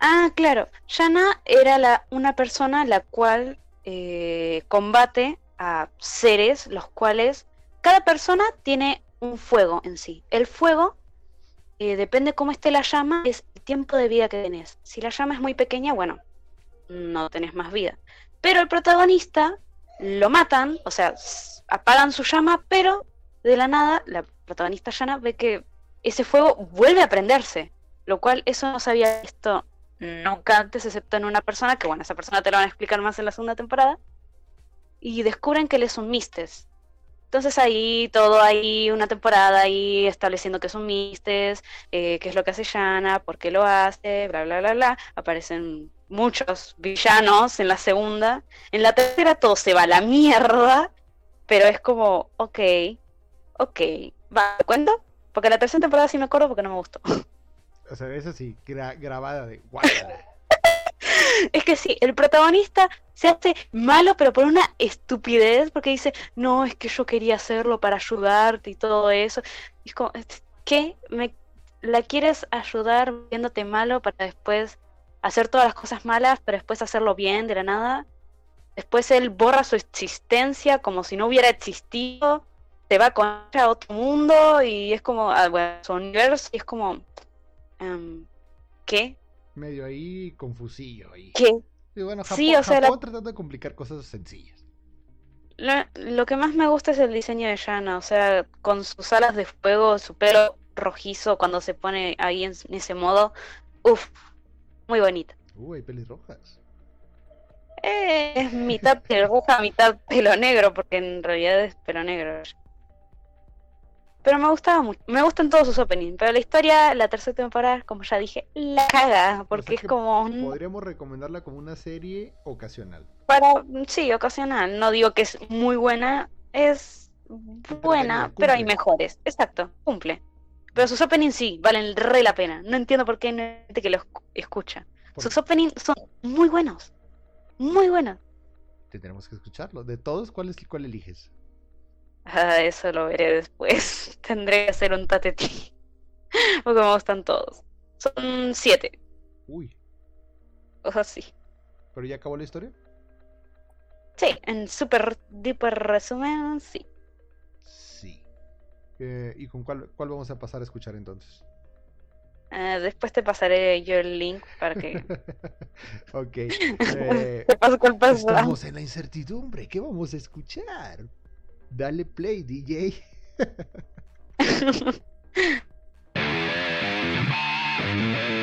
Ah, claro. Yana era la, una persona la cual eh, combate a seres los cuales cada persona tiene un fuego en sí. El fuego, eh, depende cómo esté la llama, es el tiempo de vida que tenés. Si la llama es muy pequeña, bueno, no tenés más vida. Pero el protagonista lo matan, o sea, apagan su llama, pero de la nada la protagonista Yana ve que ese fuego vuelve a prenderse. Lo cual eso no se había visto nunca antes, excepto en una persona, que bueno, esa persona te lo van a explicar más en la segunda temporada. Y descubren que él es un Mistes. Entonces ahí todo ahí una temporada ahí estableciendo que es un Mistes, eh, qué es lo que hace Yana, por qué lo hace, bla bla bla bla. Aparecen muchos villanos en la segunda. En la tercera todo se va a la mierda. Pero es como, ok, ok, ¿va? ¿te cuento? Porque la tercera temporada sí me acuerdo porque no me gustó. O sea, es así, gra- grabada de. [laughs] [laughs] Es que sí, el protagonista se hace malo, pero por una estupidez, porque dice, no, es que yo quería hacerlo para ayudarte y todo eso. Y es como, ¿qué? ¿Me la quieres ayudar viéndote malo para después hacer todas las cosas malas, pero después hacerlo bien de la nada? Después él borra su existencia como si no hubiera existido, se va con a otro mundo y es como, ah, bueno, su universo y es como, em, ¿qué? Medio ahí confusillo ahí. ¿Qué? Y bueno, Japón, Sí, o sea, la- tratando de complicar cosas sencillas. Lo, lo que más me gusta es el diseño de Yana, o sea, con sus alas de fuego, su pelo rojizo cuando se pone ahí en, en ese modo, uff, muy bonita. Uh, hay pelirrojas. Eh, es mitad [laughs] roja, mitad pelo negro, porque en realidad es pelo negro. Pero me gustaba mucho, me gustan todos sus openings, pero la historia, la tercera temporada, como ya dije, la caga, porque sea es como Podríamos recomendarla como una serie ocasional. para, sí, ocasional, no digo que es muy buena, es buena, pero hay mejores, exacto, cumple. Pero sus openings sí, valen re la pena. No entiendo por qué no hay gente que los escu- escucha. Sus openings son muy buenos. Muy buenos. Tenemos que escucharlo. De todos, ¿cuál, es, cuál eliges? Ah, eso lo veré después. [laughs] Tendré que hacer un tatetí. [laughs] Porque me gustan todos. Son siete. Uy, O sea, sí. ¿pero ya acabó la historia? Sí, en super duper resumen, sí. Sí. Eh, ¿Y con cuál, cuál vamos a pasar a escuchar entonces? Ah, después te pasaré yo el link para que [laughs] ok. eh, cuál pasa. estamos en la incertidumbre. ¿Qué vamos a escuchar? Dale play, DJ. [laughs]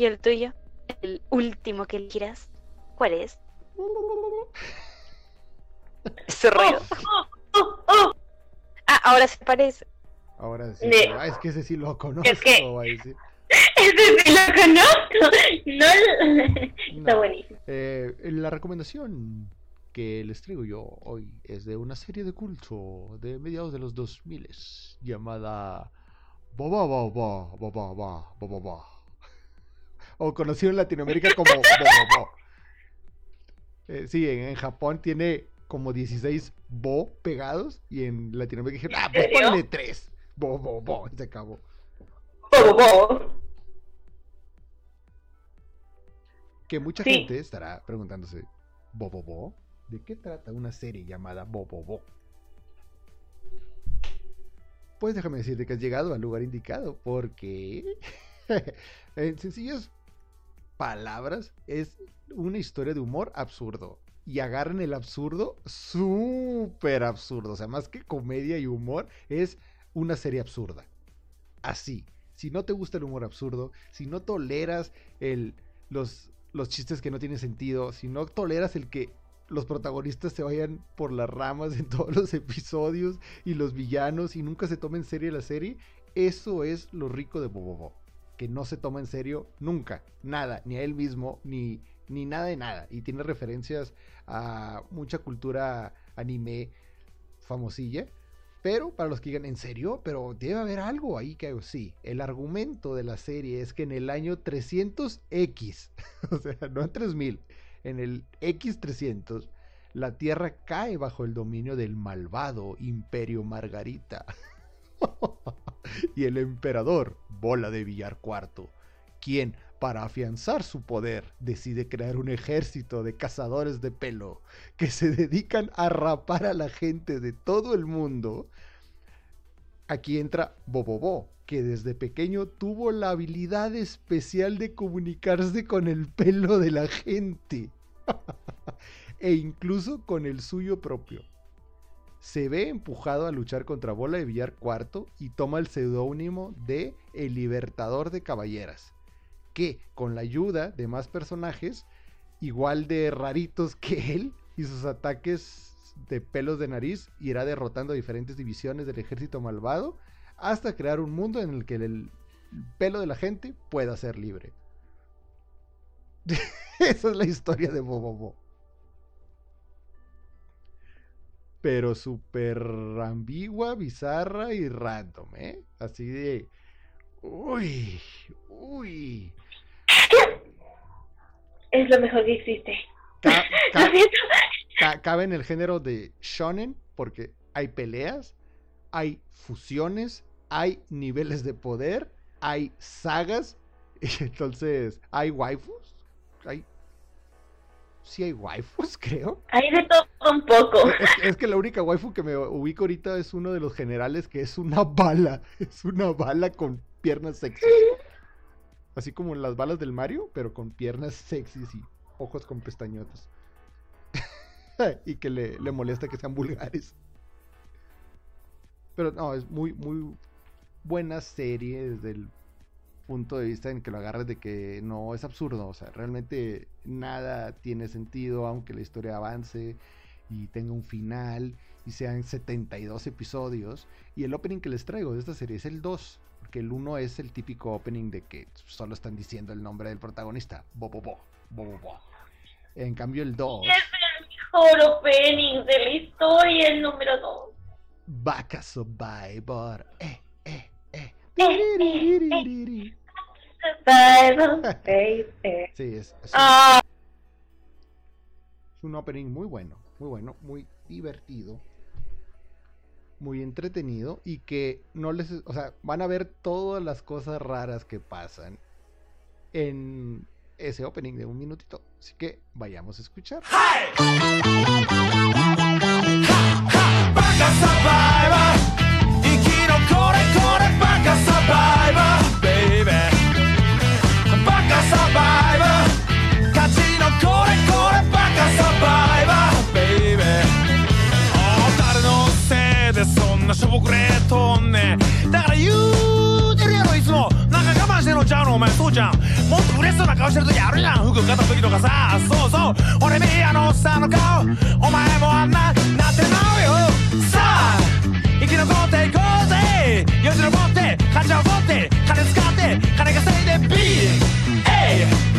¿y el tuyo? El último que elegirás. ¿Cuál es? Ese ruido. Oh, oh, Ah, ahora se parece. Ahora sí. Pero, ah, es que ese sí lo conozco. Es que- va a decir. ese sí lo conozco. No, [laughs] está No. buenísimo. Eh, la recomendación que les traigo yo hoy es de una serie de culto de mediados de los 2000 llamada Baba Baba Baba Baba Baba o conocido en Latinoamérica como Baba. Eh, sí, en, en Japón tiene como 16 bo pegados y en Latinoamérica dijeron, ah, pues ponle 3. Bo, bo, bo, y se acabó. Bo, bo, bo. Que mucha Sí. gente estará preguntándose, ¿Bobobo? ¿De qué trata una serie llamada Bobobo? Pues déjame decirte que has llegado al lugar indicado, porque [laughs] en sencillas palabras es una historia de humor absurdo. Y agarran el absurdo súper absurdo. O sea, más que comedia y humor, es una serie absurda. Así. Si no te gusta el humor absurdo, si no toleras el, los, los chistes que no tienen sentido, si no toleras el que los protagonistas se vayan por las ramas en [laughs] todos los episodios y los villanos y nunca se toma en serio la serie, eso es lo rico de Bobobo. Que no se toma en serio nunca, nada, ni a él mismo, ni, ni nada de nada. Y tiene referencias a mucha cultura anime famosilla. Pero para los que digan, ¿en serio? Pero debe haber algo ahí que sí. El argumento de la serie es que en el año 300X, [laughs] o sea, no en 3000, en el X300, la Tierra cae bajo el dominio del malvado Imperio Margarita. [laughs] [laughs] y el emperador, Bola de Villar IV, quien, para afianzar su poder, decide crear un ejército de cazadores de pelo que se dedican a rapar a la gente de todo el mundo. Aquí entra Bobobo, que desde pequeño tuvo la habilidad especial de comunicarse con el pelo de la gente. [laughs] e incluso con el suyo propio. Se ve empujado a luchar contra Bola de Villar IV y toma el seudónimo de El Libertador de Caballeras, que con la ayuda de más personajes, igual de raritos que él, y sus ataques de pelos de nariz, irá derrotando a diferentes divisiones del ejército malvado hasta crear un mundo en el que el pelo de la gente pueda ser libre. [laughs] Esa es la historia de Bobobo. Pero súper ambigua, bizarra y random, ¿eh? Así de... Uy, uy. Es lo mejor que existe. Ca- [laughs] ca- Lo siento. ca- cabe en el género de shonen porque hay peleas, hay fusiones, hay niveles de poder, hay sagas, [laughs] y entonces hay waifus, hay... Sí hay waifus, [laughs] creo. Hay de todo un poco. Es, que la única waifu que me ubico ahorita es uno de los generales que es una bala. [laughs] Es una bala con piernas sexys. Así como las balas del Mario, pero con piernas sexys y ojos con pestañotas. [laughs] y que le, le molesta que sean vulgares. Pero no, es muy, muy buena serie desde el punto de vista en que lo agarras de que no es absurdo. O sea, realmente nada tiene sentido, aunque la historia avance y tenga un final y sean 72 episodios. Y el opening que les traigo de esta serie es el 2, porque el 1 es el típico opening de que solo están diciendo el nombre del protagonista, bo bo bo, bo. En cambio el 2, Es el mejor opening de la historia, el número 2. Vaca Survivor. Eh, eh, eh. [laughs] eh. [laughs] Sí, es, es un- Ah, Es un opening muy bueno, muy bueno, muy divertido, muy entretenido y que no les, o sea, van a ver todas las cosas raras que pasan en ese opening de un minutito. Así que vayamos a escuchar. Baka しょぼくれとんねだから言うてるやろいつも。なんか我慢してんのちゃうの。お前そうじゃん。もっと嬉しそうな顔してる時あるやん。服買った時とかさ。そうそう。俺メディアのおっさんの顔。お前もあんななってまうよ。さあ生き残っていこうぜ。よじ登って勝ちを持って金使って金稼いで BA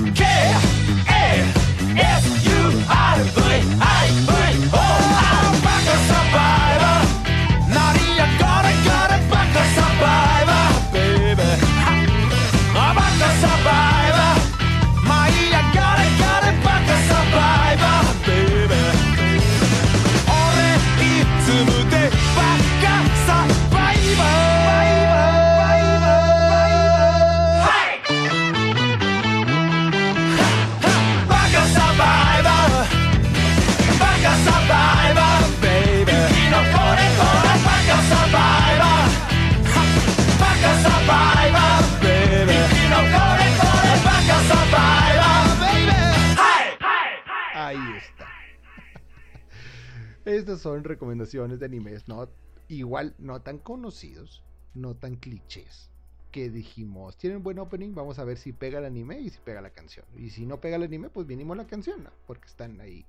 Estas son recomendaciones de animes, no igual no tan conocidos, no tan clichés. Que dijimos, tienen buen opening, vamos a ver si pega el anime y si pega la canción. Y si no pega el anime, pues vinimos la canción, ¿no? porque están ahí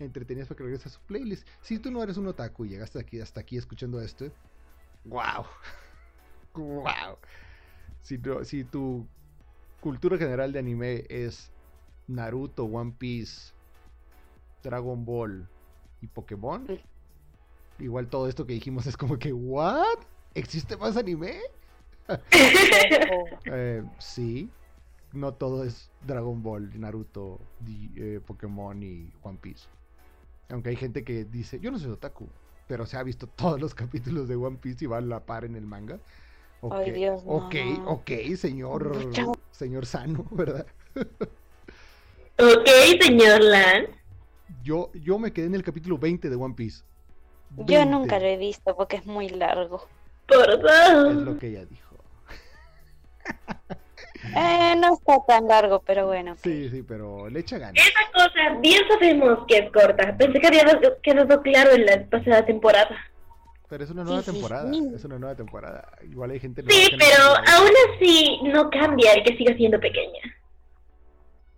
entretenidas para que regreses a su playlist. Si tú no eres un otaku y llegaste aquí hasta aquí escuchando esto, wow. wow. [laughs] Si, no- si tu cultura general de anime es Naruto, One Piece, Dragon Ball y Pokémon, Sí. igual todo esto que dijimos es como que, ¿what? ¿Existe más anime? [laughs] Eh, sí, no todo es Dragon Ball, Naruto, eh, Pokémon y One Piece. Aunque hay gente que dice, yo no soy otaku, pero se ha visto [laughs] todos los capítulos de One Piece y va a la par en el manga. Ok, Ay, Dios, ok, no. ok, señor, señor Sano, [laughs] ¿verdad? ok, señor Lan. Yo, yo me quedé en el capítulo 20 de One Piece. Yo 20 nunca lo he visto porque es muy largo. Por Es lo que ella dijo. [laughs] Eh, no está tan largo, pero bueno. Sí, sí, pero le echa ganas. Esa cosa, bien sabemos que es corta. Pensé que había quedado claro en la pasada temporada. Pero es una nueva Sí, temporada. sí. Es una nueva temporada. Igual hay gente Sí, que no pero sabe, aún así no cambia el que siga siendo pequeña.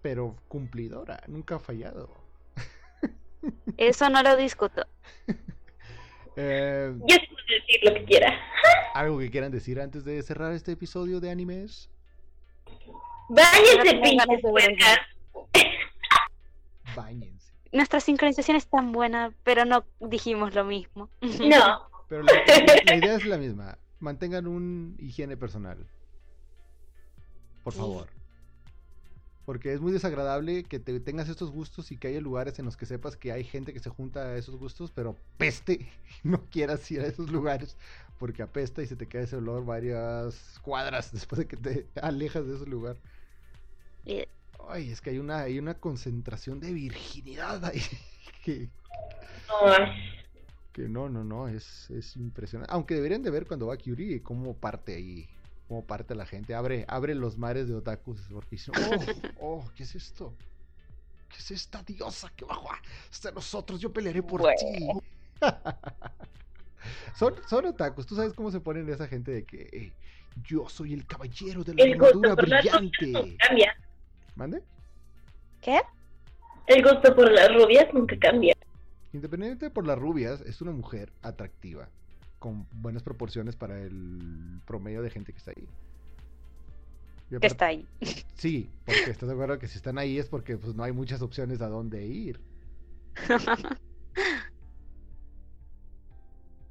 Pero cumplidora, nunca ha fallado. Eso no lo discuto. [laughs] Eh, Yo puedo decir lo que quiera. [laughs] ¿Algo que quieran decir antes de cerrar este episodio de animes? Tengo pinches puercas. [laughs] Báñense. Nuestra sincronización es tan buena, pero no dijimos lo mismo. No. Pero la, la- idea es la misma. Mantengan un higiene personal. Por favor. Porque es muy desagradable que te tengas estos gustos y que haya lugares en los que sepas que hay gente que se junta a esos gustos, pero peste [laughs] no quieras ir a esos lugares porque apesta y se te queda ese olor varias cuadras [laughs] después de que te alejas de ese lugar. Eh, Ay, es que hay una, hay una concentración de virginidad ahí [laughs] que, no, no, no, es, es impresionante. Aunque deberían de ver cuando va Kyuri cómo parte ahí, cómo parte la gente. Abre, abre los mares de otakus porque dicen, oh, [laughs] oh, ¿qué es esto? ¿Qué es esta diosa que bajó hasta nosotros? Yo pelearé por ti. [laughs] son, son otakus, tú sabes cómo se ponen esa gente de que eh, yo soy el caballero de la el gusto armadura por las rubias brillante. cambia. ¿Mande? ¿Qué? El gusto por las rubias nunca cambia. Independiente por las rubias, es una mujer atractiva, con buenas proporciones para el promedio de gente que está ahí. Que está ahí. [laughs] Sí, porque estás de acuerdo que si están ahí es porque pues, no hay muchas opciones a dónde ir. [laughs]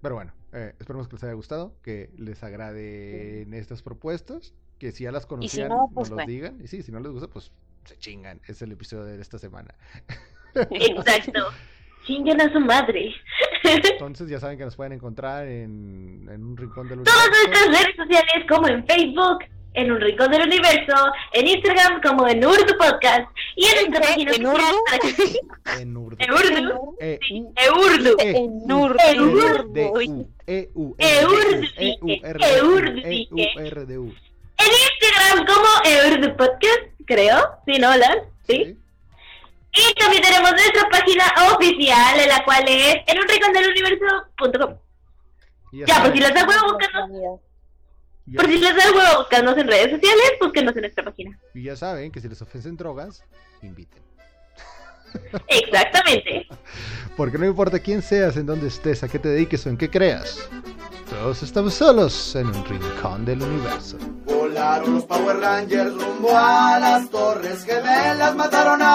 Pero bueno, eh, esperemos que les haya gustado, que les agraden estas propuestas, que si ya las conocían, no, pues, nos los digan. Y sí, si no les gusta, pues se chingan. Es el episodio de esta semana. [laughs] Exacto. Chinguen a su madre. Entonces ya saben que nos pueden encontrar en, en un rincón del Todas universo. nuestras redes sociales como en Facebook, en Un Rincón del Universo, en Instagram como en Urdu Podcast y en nuestra página ¿En Urdu? para que- En Urdu. En Urdu. E, Sí, U, en Urdu. E, En U, Urdu. En E, Urdu. D, U, E, U, E, R, Urdu, D, U, E, U, dije. R, E, D, U, Urdu, E, U, dije. R, D, U. En Instagram como en Urdu Podcast, creo. Sí, ¿no? Sí. Y también tenemos nuestra página oficial, en la cual es en unrincondeluniverso.com. Y Ya, pues saben- si les da huevo buscarnos, ya- por si les da huevo buscarnos en redes sociales, búsquenos en nuestra página. Y ya saben que si les ofrecen drogas, inviten. [laughs] Exactamente. [laughs] Porque no importa quién seas, en dónde estés, a qué te dediques o en qué creas. Todos estamos solos en un rincón del universo. Volaron los Power Rangers rumbo a las Torres Gemelas, mataron a